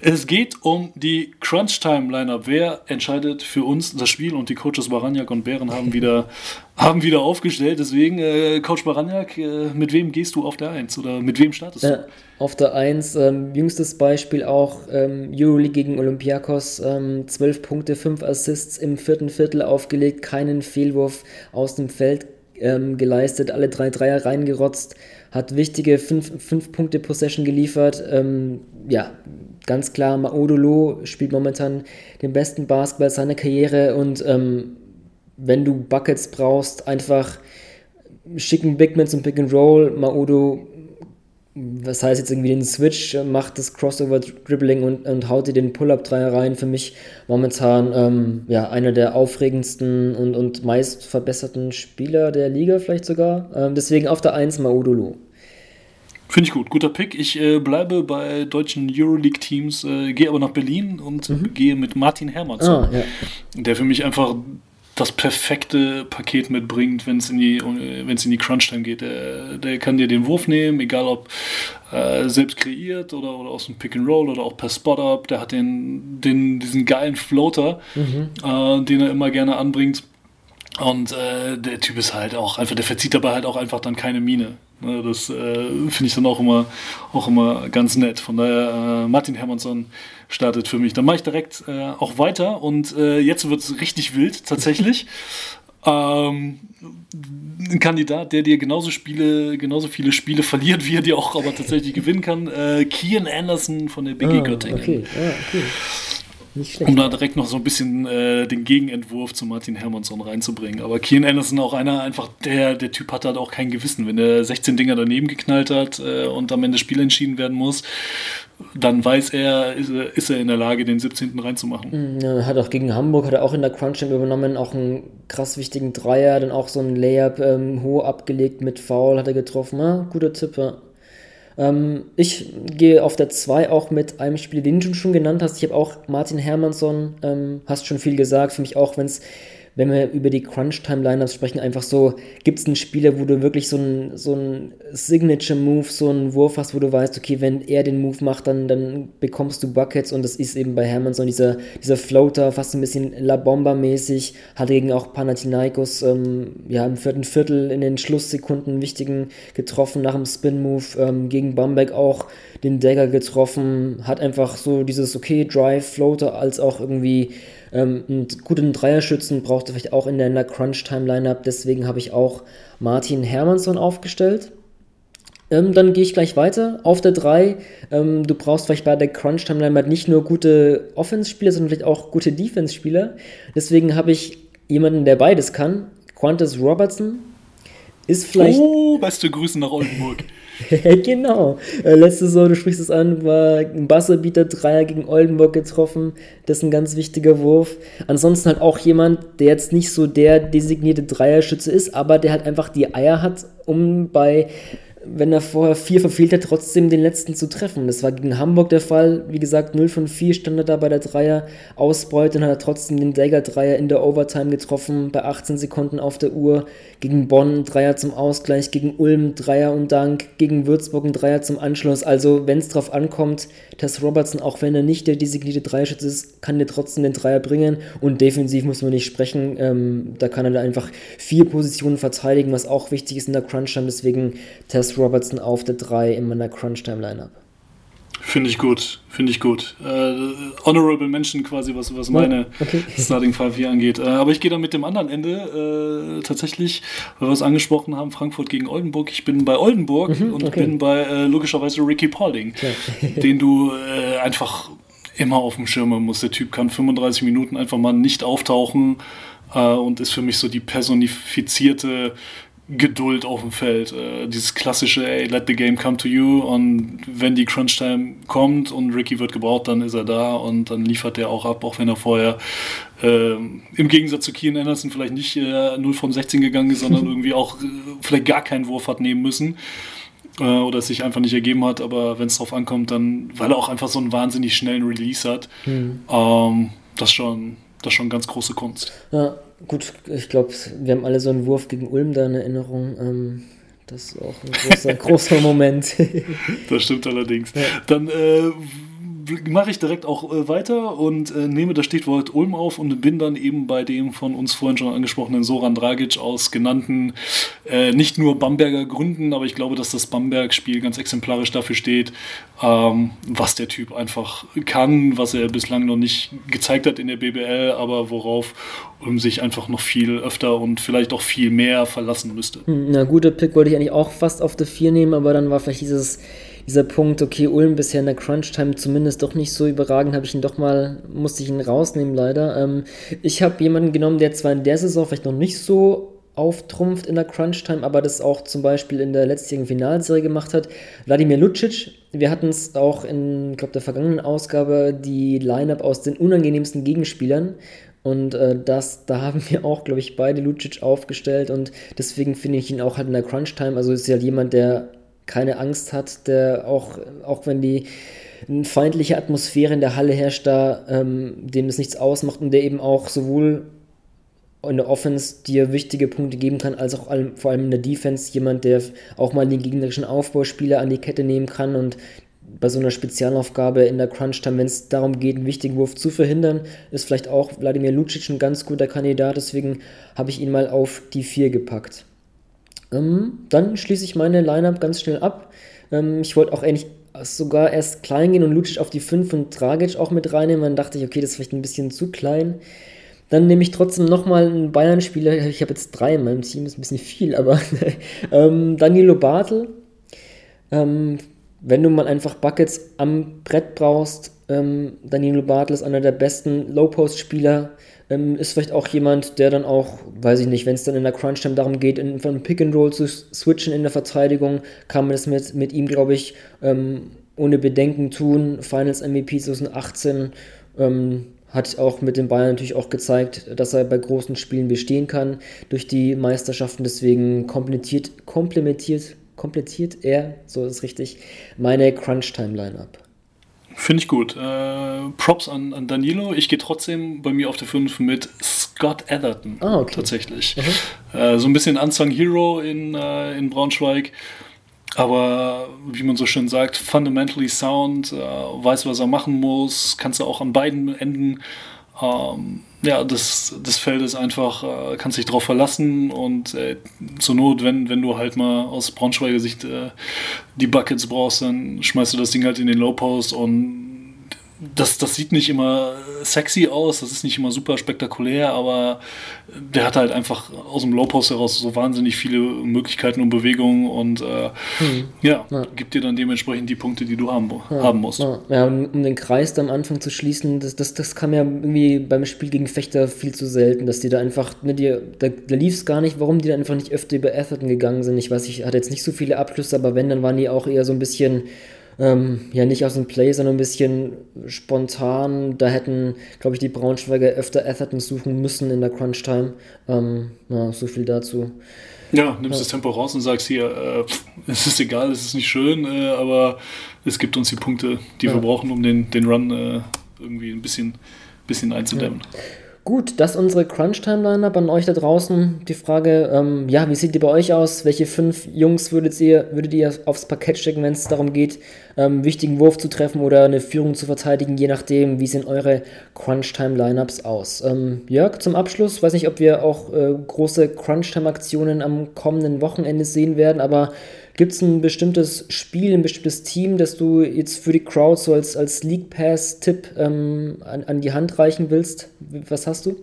Speaker 6: Es geht um die Crunch-Time-Lineup. Wer entscheidet für uns das Spiel? Und die Coaches Baranjak und Bären haben wieder, haben wieder aufgestellt. Deswegen, äh, Coach Baranjak, äh, mit wem gehst du auf der 1 oder mit wem startest du?
Speaker 5: auf der 1, ähm, jüngstes Beispiel auch ähm, Euroleague gegen Olympiakos, ähm, 12 Punkte, 5 Assists im vierten Viertel aufgelegt, keinen Fehlwurf aus dem Feld ähm, geleistet, alle drei Dreier reingerotzt, hat wichtige 5 Punkte Possession geliefert. Ähm, ja, ganz klar, Maodolo spielt momentan den besten Basketball seiner Karriere und ähm, wenn du Buckets brauchst, einfach schicken Bigmans und Pick and Roll, Maodo was heißt jetzt irgendwie den Switch, macht das Crossover-Dribbling und, und haut dir den Pull-Up-Dreier rein. Für mich momentan ähm, ja, einer der aufregendsten und, und meist verbesserten Spieler der Liga, vielleicht sogar. Ähm, deswegen auf der 1 Maudolo.
Speaker 6: Finde ich gut, guter Pick. Ich äh, bleibe bei deutschen Euroleague-Teams, äh, gehe aber nach Berlin und mhm. gehe mit Martin Hermannsson, ah, ja. der für mich einfach das perfekte Paket mitbringt, wenn es in die in die Crunch-Time geht. Der, der kann dir den Wurf nehmen, egal ob äh, selbst kreiert oder, oder aus dem Pick and Roll oder auch per Spot-Up. Der hat den, den, diesen geilen Floater, mhm. äh, den er immer gerne anbringt. Und äh, der Typ ist halt auch einfach, der verzieht dabei halt auch einfach dann keine Miene. Ne, das äh, finde ich dann auch immer, auch immer ganz nett. Von daher, äh, Martin Hermannsson startet für mich. Dann mache ich direkt äh, auch weiter und äh, jetzt wird es richtig wild tatsächlich. ähm, ein Kandidat, der dir genauso Spiele, genauso viele Spiele verliert, wie er dir auch aber tatsächlich gewinnen kann. Äh, Kian Anderson von der BG ah, Göttingen. Okay, ja, okay. Nicht schlecht. Um da direkt noch so ein bisschen äh, den Gegenentwurf zu Martin Hermansson reinzubringen. Aber Kian Anderson auch einer, einfach der, der Typ hat halt auch kein Gewissen. Wenn er 16 Dinger daneben geknallt hat äh, und am Ende Spiel entschieden werden muss, dann weiß er, ist, ist, er in der Lage, den 17. reinzumachen.
Speaker 5: Mhm, ja, hat auch gegen Hamburg, hat er auch in der Crunch übernommen, auch einen krass wichtigen Dreier, dann auch so ein Layup ähm, hoch abgelegt mit Foul hat er getroffen. Ja, guter Tipp, ja. Ähm, ich gehe auf der 2 auch mit einem Spiel, den du schon genannt hast. Ich habe auch Martin Hermansson, ähm, hast schon viel gesagt. Für mich auch, wenn es wenn wir über die Crunch-Time-Lineups sprechen, einfach so, gibt es einen Spieler, wo du wirklich so ein, so Signature-Move, so einen Wurf hast, wo du weißt, okay, wenn er den Move macht, dann, dann bekommst du Buckets und das ist eben bei Hermannsson dieser, dieser Floater, fast ein bisschen La Bomba-mäßig, hat gegen auch Panathinaikos ähm, ja, im vierten Viertel in den Schlusssekunden wichtigen getroffen nach dem Spin-Move, ähm, gegen Bamberg auch den Dagger getroffen, hat einfach so dieses, okay, Drive, Floater, als auch irgendwie ähm, einen guten Dreierschützen braucht er vielleicht auch in der Crunch-Time-Lineup. Deswegen habe ich auch Martin Hermansson aufgestellt. Ähm, dann gehe ich gleich weiter. Auf der 3, ähm, du brauchst vielleicht bei der Crunch-Time-Lineup nicht nur gute Offense-Spieler, sondern vielleicht auch gute Defense-Spieler. Deswegen habe ich jemanden, der beides kann. Qantas Robertson ist vielleicht.
Speaker 6: Oh, beste Grüße nach Oldenburg.
Speaker 5: genau. Äh, letzte Saison, du sprichst es an, war ein Wasserbieter Dreier gegen Oldenburg getroffen. Das ist ein ganz wichtiger Wurf. Ansonsten halt auch jemand, der jetzt nicht so der designierte Dreierschütze ist, aber der halt einfach die Eier hat, um bei wenn er vorher vier verfehlt hat, trotzdem den letzten zu treffen. Das war gegen Hamburg der Fall. Wie gesagt, 0 von 4 stand er da bei der Dreier-Ausbeute und hat er trotzdem den Dagger-Dreier in der Overtime getroffen, bei 18 Sekunden auf der Uhr. Gegen Bonn Dreier zum Ausgleich, gegen Ulm Dreier und Dank, gegen Würzburg ein Dreier zum Anschluss. Also, wenn es drauf ankommt, Tess Robertson, auch wenn er nicht der designierte Dreierschütze ist, kann er trotzdem den Dreier bringen. Und defensiv muss man nicht sprechen. Ähm, da kann er da einfach vier Positionen verteidigen, was auch wichtig ist in der Crunch-Time. Deswegen Tess Robertson auf der 3 in meiner Crunch-Time-Lineup.
Speaker 6: Finde ich gut, finde ich gut. Äh, honorable Mention quasi, was, was meine okay. Starting 5 hier angeht. Äh, aber ich gehe dann mit dem anderen Ende äh, tatsächlich, weil wir es angesprochen haben, Frankfurt gegen Oldenburg. Ich bin bei Oldenburg mhm, und bin bei äh, logischerweise Ricky Paulding, den du äh, einfach immer auf dem Schirm musst. Der Typ kann 35 Minuten einfach mal nicht auftauchen äh, und ist für mich so die personifizierte Geduld auf dem Feld. Äh, dieses klassische, ey, let the game come to you und wenn die Crunch Time kommt und Ricky wird gebraucht, dann ist er da und dann liefert er auch ab, auch wenn er vorher äh, im Gegensatz zu Kian Anderson vielleicht nicht äh, 0 von 16 gegangen ist, sondern irgendwie auch äh, vielleicht gar keinen Wurf hat nehmen müssen äh, oder es sich einfach nicht ergeben hat, aber wenn es drauf ankommt, dann, weil er auch einfach so einen wahnsinnig schnellen Release hat, mhm. ähm, das schon das ist schon ganz große Kunst.
Speaker 5: Ja, gut, ich glaube, wir haben alle so einen Wurf gegen Ulm da in Erinnerung. Ähm, das ist auch ein großer, großer Moment.
Speaker 6: das stimmt allerdings. Ja. Dann äh, mache ich direkt auch äh, weiter und äh, nehme das Stichwort Ulm auf und bin dann eben bei dem von uns vorhin schon angesprochenen Soran Dragic aus genannten, äh, nicht nur Bamberger Gründen, aber ich glaube, dass das Bamberg-Spiel ganz exemplarisch dafür steht, ähm, was der Typ einfach kann, was er bislang noch nicht gezeigt hat in der BBL, aber worauf Ulm sich einfach noch viel öfter und vielleicht auch viel mehr verlassen müsste.
Speaker 5: Hm, na, guter Pick wollte ich eigentlich auch fast auf der 4 nehmen, aber dann war vielleicht dieses dieser Punkt, okay, Ulm bisher in der Crunch-Time zumindest doch nicht so überragend, habe ich ihn doch mal, musste ich ihn rausnehmen leider. Ähm, ich habe jemanden genommen, der zwar in der Saison vielleicht noch nicht so auftrumpft in der Crunch-Time, aber das auch zum Beispiel in der letztjährigen Finalserie gemacht hat. Wladimir Lucic, wir hatten es auch in, glaube der vergangenen Ausgabe, die Lineup aus den unangenehmsten Gegenspielern. Und äh, das, da haben wir auch, glaube ich, beide Lucic aufgestellt und deswegen finde ich ihn auch halt in der Crunch-Time. Also ist ja halt jemand, der keine Angst hat, der auch, auch wenn die feindliche Atmosphäre in der Halle herrscht, da ähm, dem es nichts ausmacht und der eben auch sowohl in der Offense dir wichtige Punkte geben kann, als auch allem, vor allem in der Defense jemand, der auch mal den gegnerischen Aufbauspieler an die Kette nehmen kann und bei so einer Spezialaufgabe in der Crunch-Time, wenn es darum geht, einen wichtigen Wurf zu verhindern, ist vielleicht auch Wladimir Lucic ein ganz guter Kandidat. Deswegen habe ich ihn mal auf die 4 gepackt. Ähm, dann schließe ich meine Lineup ganz schnell ab. Ähm, ich wollte auch eigentlich sogar erst klein gehen und Lucic auf die 5 und Dragic auch mit reinnehmen. Dann dachte ich, okay, das ist vielleicht ein bisschen zu klein. Dann nehme ich trotzdem nochmal einen Bayern-Spieler. Ich habe jetzt drei in meinem Team, ist ein bisschen viel, aber ähm, Danilo Bartel. Ähm, wenn du mal einfach Buckets am Brett brauchst, ähm, Danilo Bartel ist einer der besten Low-Post-Spieler. Ähm, ist vielleicht auch jemand, der dann auch, weiß ich nicht, wenn es dann in der Crunch-Time darum geht, in, von Pick and Roll zu switchen in der Verteidigung, kann man das mit, mit ihm, glaube ich, ähm, ohne Bedenken tun. Finals MVP 2018 ähm, hat auch mit den Bayern natürlich auch gezeigt, dass er bei großen Spielen bestehen kann durch die Meisterschaften. Deswegen komplementiert, komplementiert komplettiert er, so ist es richtig, meine Crunch-Time-Line-Up.
Speaker 6: Finde ich gut. Äh, Props an, an Danilo. Ich gehe trotzdem bei mir auf der 5 mit Scott Atherton. Ah, okay. Tatsächlich. Mhm. Äh, so ein bisschen Unsung Hero in, äh, in Braunschweig. Aber wie man so schön sagt, fundamentally sound, äh, weiß, was er machen muss, kannst du auch an beiden Enden ähm, ja, das, das Feld ist einfach, äh, kannst dich drauf verlassen und äh, zur Not, wenn, wenn du halt mal aus Braunschweiger Sicht äh, die Buckets brauchst, dann schmeißt du das Ding halt in den Low Post und das, das sieht nicht immer sexy aus, das ist nicht immer super spektakulär, aber der hat halt einfach aus dem Low Post heraus so wahnsinnig viele Möglichkeiten und Bewegungen und äh, hm. ja, ja, gibt dir dann dementsprechend die Punkte, die du haben,
Speaker 5: ja.
Speaker 6: haben musst.
Speaker 5: Ja, ja um, um, den Kreis dann am Anfang zu schließen, das, das, das kam ja irgendwie beim Spiel gegen Fechter viel zu selten, dass die da einfach, ne, die, da, da lief es gar nicht, warum die da einfach nicht öfter über Atherton gegangen sind. Ich weiß, ich hatte jetzt nicht so viele Abschlüsse, aber wenn, dann waren die auch eher so ein bisschen ähm, ja nicht aus dem Play, sondern ein bisschen spontan. Da hätten, glaube ich, die Braunschweiger öfter Atherton suchen müssen in der Crunch-Time. Ähm, ja, so viel dazu.
Speaker 6: Ja, nimmst ja. das Tempo raus und sagst hier, äh, es ist egal, es ist nicht schön, äh, aber es gibt uns die Punkte, die ja. wir brauchen, um den, den Run äh, irgendwie ein bisschen, bisschen einzudämmen. Ja.
Speaker 5: Gut, das ist unsere Crunch-Time-Line-Up an euch da draußen. Die Frage, ähm, ja, wie sieht die bei euch aus? Welche fünf Jungs würdet ihr, würdet ihr aufs Parkett stecken, wenn es darum geht, ähm, wichtigen Wurf zu treffen oder eine Führung zu verteidigen, je nachdem, wie sehen eure Crunch-Time-Lineups aus? Ähm, Jörg, zum Abschluss, weiß nicht, ob wir auch äh, große Crunch-Time-Aktionen am kommenden Wochenende sehen werden, aber gibt es ein bestimmtes Spiel, ein bestimmtes Team, das du jetzt für die Crowd so als, als League Pass-Tipp ähm, an, an die Hand reichen willst? Was hast du?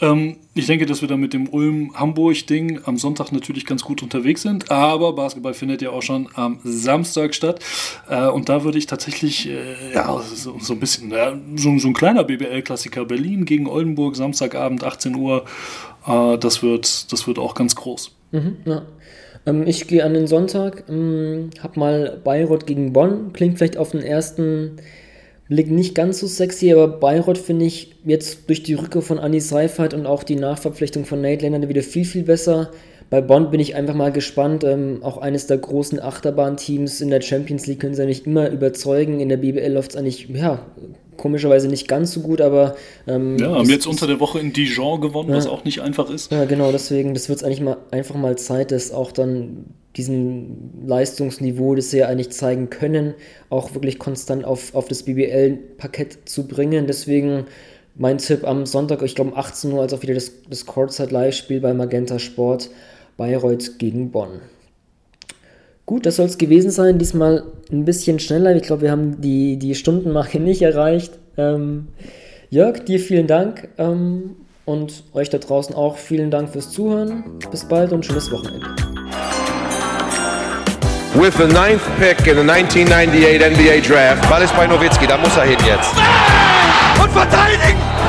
Speaker 6: Ähm, ich denke, dass wir da mit dem Ulm-Hamburg-Ding am Sonntag natürlich ganz gut unterwegs sind, aber Basketball findet ja auch schon am Samstag statt. Äh, und da würde ich tatsächlich, äh, ja, so, so, ein bisschen, ja, so, so, ein kleiner BBL-Klassiker Berlin gegen Oldenburg, Samstagabend, 18 Uhr. Äh, das, wird, das wird auch ganz groß.
Speaker 5: Mhm, ja. Ähm, ich gehe an den Sonntag, ähm, hab mal Bayreuth gegen Bonn. Klingt vielleicht auf den ersten Blick nicht ganz so sexy, aber Bayreuth finde ich jetzt durch die Rückkehr von Annie Seifert und auch die Nachverpflichtung von Nate Lennart wieder viel, viel besser. Bei Bonn bin ich einfach mal gespannt. Ähm, auch eines der großen Achterbahnteams in der Champions League können sie eigentlich immer überzeugen. In der BBL läuft es eigentlich, ja, komischerweise nicht ganz so gut, aber.
Speaker 6: Ähm, ja, haben jetzt unter der Woche in Dijon gewonnen, ja, was auch nicht einfach ist.
Speaker 5: Ja, genau, deswegen, das wird es eigentlich mal einfach mal Zeit, dass auch dann diesem Leistungsniveau, das sie ja eigentlich zeigen können, auch wirklich konstant auf, auf das BBL-Parkett zu bringen. Deswegen mein Tipp am Sonntag, ich glaube um 18 Uhr, als auch wieder das, das Courtside-Live-Spiel bei Magenta Sport, Bayreuth gegen Bonn. Gut, das soll es gewesen sein. Diesmal ein bisschen schneller. Ich glaube, wir haben die, die Stundenmarke nicht erreicht. Ähm, Jörg, dir vielen Dank ähm, und euch da draußen auch vielen Dank fürs Zuhören. Bis bald und schönes Wochenende.
Speaker 1: With the ninth pick in the 1998 NBA Draft.
Speaker 2: Ball ist bei Nowitzki, da muss er hin jetzt.
Speaker 3: Und verteidigen!